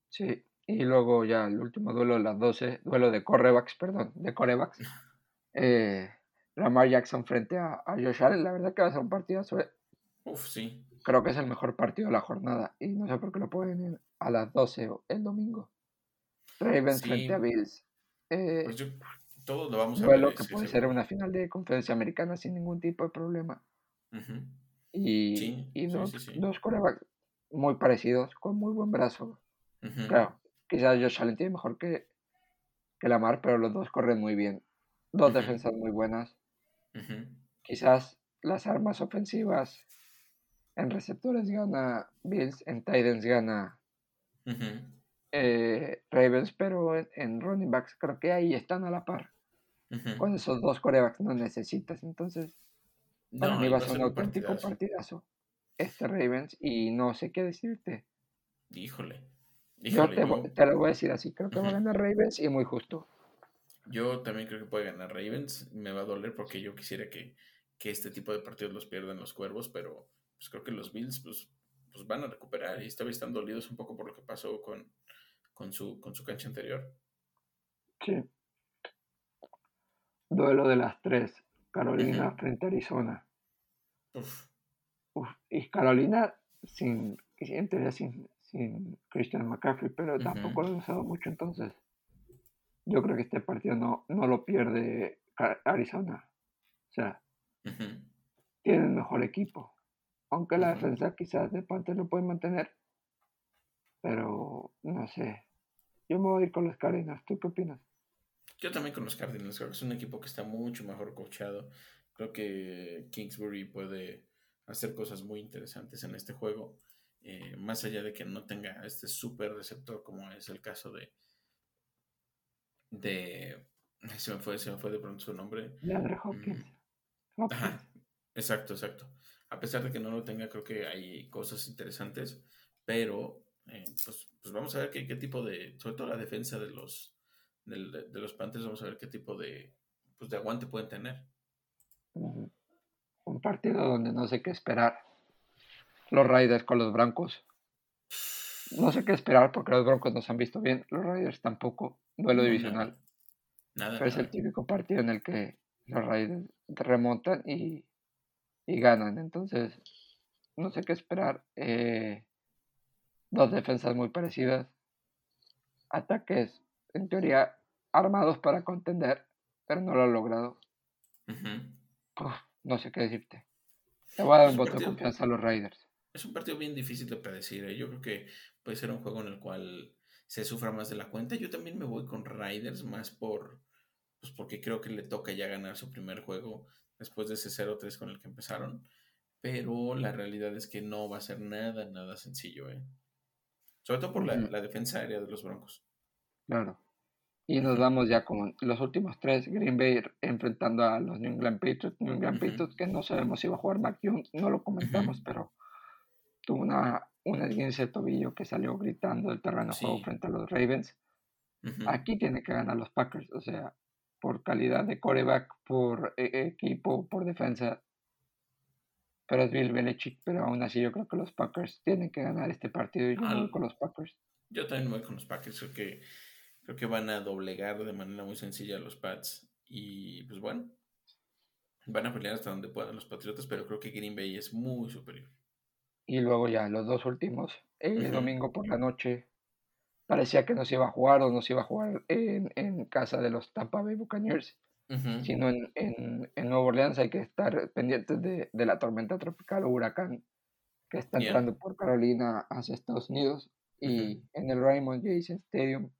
Sí, y luego ya el último duelo de las 12, duelo de corebacks, perdón, de corebacks. eh, Lamar Jackson frente a, a, Josh Allen, la verdad que va a ser un partido sobre... Uf, sí. Creo que es el mejor partido de la jornada y no sé por qué lo ponen a las 12 el domingo. Ravens frente a Bills. Eh, pues yo, todos lo vamos a ver. que puede ser una final de conferencia americana sin ningún tipo de problema. Y, y dos, dos corebacks muy parecidos, con muy buen brazo. Claro, quizás Josh Allen tiene mejor que, que Lamar, pero los dos corren muy bien. Dos defensas muy buenas. Quizás las armas ofensivas en receptores gana Bills, en Titans gana eh, Ravens, pero en, running backs creo que ahí están a la par. Con esos dos corebacks no necesitas. Entonces, para mí va a ser un auténtico partidazo. este Ravens y no sé qué decirte. Híjole. yo, te, lo voy a decir así. Creo que va a ganar Ravens y muy justo. Yo también creo que puede ganar Ravens. Me va a doler porque yo quisiera que, que este tipo de partidos los pierdan los cuervos, pero pues creo que los Bills pues, pues van a recuperar y esta están dolidos un poco por lo que pasó con, con su, con su cancha anterior. Sí. Duelo de las tres. Carolina frente a Arizona. Uf. Y Carolina sin, sin, sin Christian McCaffrey, pero tampoco lo ha usado mucho entonces. Yo creo que este partido no, no lo pierde Arizona. O sea, tienen mejor equipo. Aunque la defensa quizás de parte lo puede mantener. Pero no sé. Yo me voy a ir con los Cardinals. ¿Tú qué opinas? Yo también con los Cardinals. Creo que es un equipo que está mucho mejor coachado. Creo que Kingsbury puede hacer cosas muy interesantes en este juego. Eh, más allá de que no tenga este súper receptor como es el caso de de se me fue se me fue de pronto su nombre de Andre Hopkins, mm. exacto exacto a pesar de que no lo tenga creo que hay cosas interesantes pero eh, pues, pues, vamos a ver qué, tipo de, sobre todo la defensa de los, de, los Panthers, vamos a ver qué tipo de, pues, de aguante pueden tener. Un partido donde no sé qué esperar. Los Raiders con los Brancos. no sé qué esperar porque los Broncos nos han visto bien, los Raiders tampoco, duelo divisional. Nada, pero es el típico partido en el que los Raiders remontan y, y ganan, entonces no sé qué esperar. Eh, dos defensas muy parecidas, ataques en teoría armados para contender, pero no lo han logrado. no sé qué decirte. Te voy a dar un voto de confianza a los Raiders. Es un partido bien difícil de predecir. ¿eh? Yo creo que puede ser un juego en el cual se sufra más de la cuenta. Yo también me voy con Raiders más por pues porque creo que le toca ya ganar su primer juego después de ese 0-3 con el que empezaron. Pero la realidad es que no va a ser nada, nada sencillo, ¿eh? Sobre todo por la, la defensa aérea de los Broncos. Claro. Y nos vamos ya con los últimos tres, Green Bay enfrentando a los New England Patriots. New England Patriots que no sabemos si va a jugar Mac no lo comentamos, pero tuvo una, una esguince de tobillo que salió gritando del terreno de juego frente a los Ravens. Aquí tiene que ganar los Packers, o sea, por calidad de coreback, por e, equipo, por defensa. Pero es Bill Belichick, pero aún así yo creo que los Packers tienen que ganar este partido y yo voy con los Packers. Yo también voy con los Packers, creo que Creo que van a doblegar de manera muy sencilla a los Pats. Y pues bueno, van a pelear hasta donde puedan los Patriotas, pero creo que Green Bay es muy superior. Y luego ya los dos últimos, el domingo por la noche, parecía que no se iba a jugar o no se iba a jugar en, casa de los Tampa Bay Buccaneers, sino en, en, Nueva Orleans hay que estar pendientes de, la tormenta tropical o huracán que está entrando por Carolina hacia Estados Unidos. Y en el Raymond Jason Stadium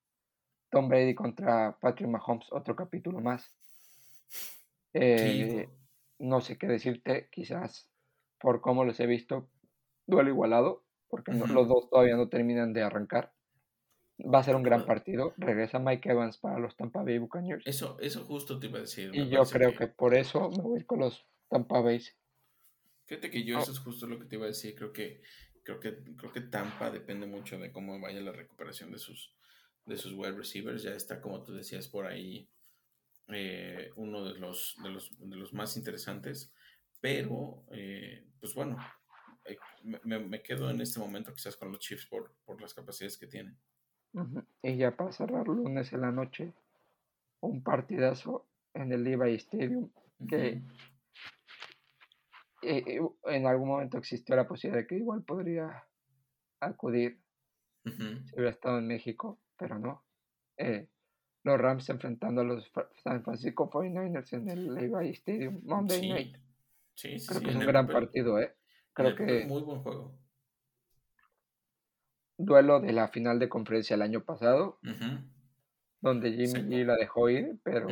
Tom Brady contra Patrick Mahomes, otro capítulo más. Eh, no sé qué decirte, quizás por cómo los he visto, duelo igualado, porque los dos todavía no terminan de arrancar. Va a ser un gran partido. Regresa Mike Evans para los Tampa Bay Buccaneers. Eso, eso justo te iba a decir. Y yo creo que... por eso me voy con los Tampa Bay. Fíjate que yo oh. eso es justo lo que te iba a decir. Creo que, creo que, creo que Tampa depende mucho de cómo vaya la recuperación de sus, de sus wide receivers. Ya está, como tú decías, por ahí eh, uno de los, de los, de, los, más interesantes. Pero, eh, pues bueno, eh, me, quedo en este momento quizás con los Chiefs por, por las capacidades que tienen. Y ya para cerrar lunes en la noche, un partidazo en el Levi Stadium que en algún momento existió la posibilidad de que igual podría acudir si hubiera estado en México pero no. Eh, los Rams enfrentando a los San Francisco 49ers en el Levi Stadium Monday Night. Sí, sí, Creo que es un gran partido, ¿eh? Creo que. Muy buen juego. Duelo de la final de conferencia el año pasado, donde Jimmy G la dejó ir, pero.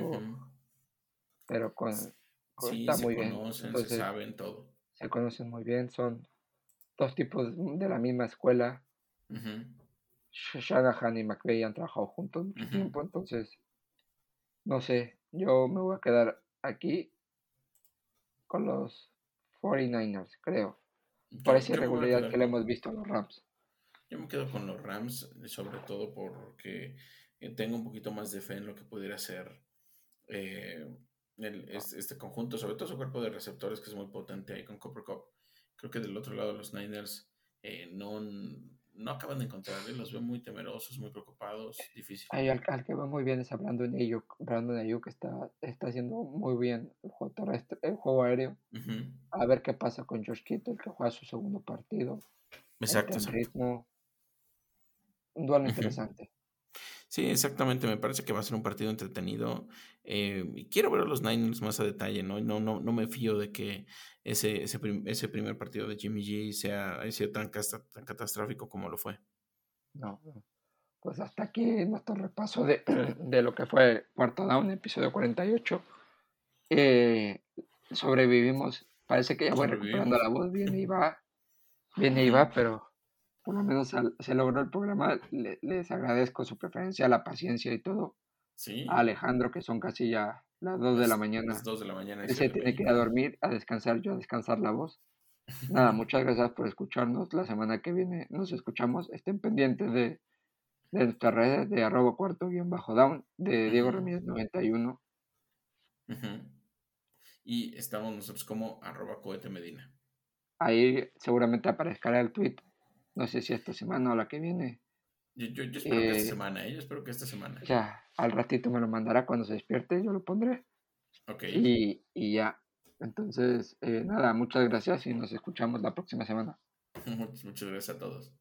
Pero con. está muy bien. se saben todo. Se conocen muy bien, son dos tipos de la misma escuela. Shanahan y McVeigh han trabajado juntos mucho tiempo, entonces, no sé, yo me voy a quedar aquí con los 49ers, creo. Por esa irregularidad que le hemos visto a los Rams. Yo me quedo con los Rams, sobre todo porque eh, tengo un poquito más de fe en lo que pudiera ser eh, este, conjunto, sobre todo su cuerpo de receptores que es muy potente ahí con Copper Cup. Creo que del otro lado los Niners eh, no, no acaban de encontrar, los veo muy temerosos, muy preocupados, difícil. al, que va muy bien es hablando en Ayuk, Brandon Ayuk está, está haciendo muy bien el juego terrestre, el juego aéreo. A ver qué pasa con George Kittle, que juega su segundo partido. Exacto. ritmo. Un duelo interesante. Sí, exactamente. Me parece que va a ser un partido entretenido. Eh, quiero ver a los Niners más a detalle, ¿no? No, no, no me fío de que ese, ese, ese primer partido de Jimmy G sea, sea tan, tan catastrófico como lo fue. No, pues hasta aquí nuestro repaso de, de lo que fue Cuarto Down, episodio 48. Eh, sobrevivimos. Parece que ya voy recuperando la voz. Viene y va. Viene y va, pero por lo menos se logró el programa. les agradezco su preferencia, la paciencia y todo. Sí. A Alejandro, que son casi ya las 2 de la mañana. Las 2 de la mañana. Ese tiene que ir a dormir, a descansar, yo a descansar la voz. Nada, muchas gracias por escucharnos. La semana que viene nos escuchamos. Estén pendientes de, de nuestras redes de arroba cuarto guion bajo down de Diego Ramírez 91. Y estamos nosotros como arroba cohete medina. Ahí seguramente aparezcará el tweet no sé si esta semana o la que viene. Yo, yo, espero que esta eh, semana, ¿eh? yo espero que esta semana. Ya, al ratito me lo mandará cuando se despierte, yo lo pondré. Ok. Y, y ya. Entonces, eh, nada, muchas gracias y nos escuchamos la próxima semana. muchas gracias a todos.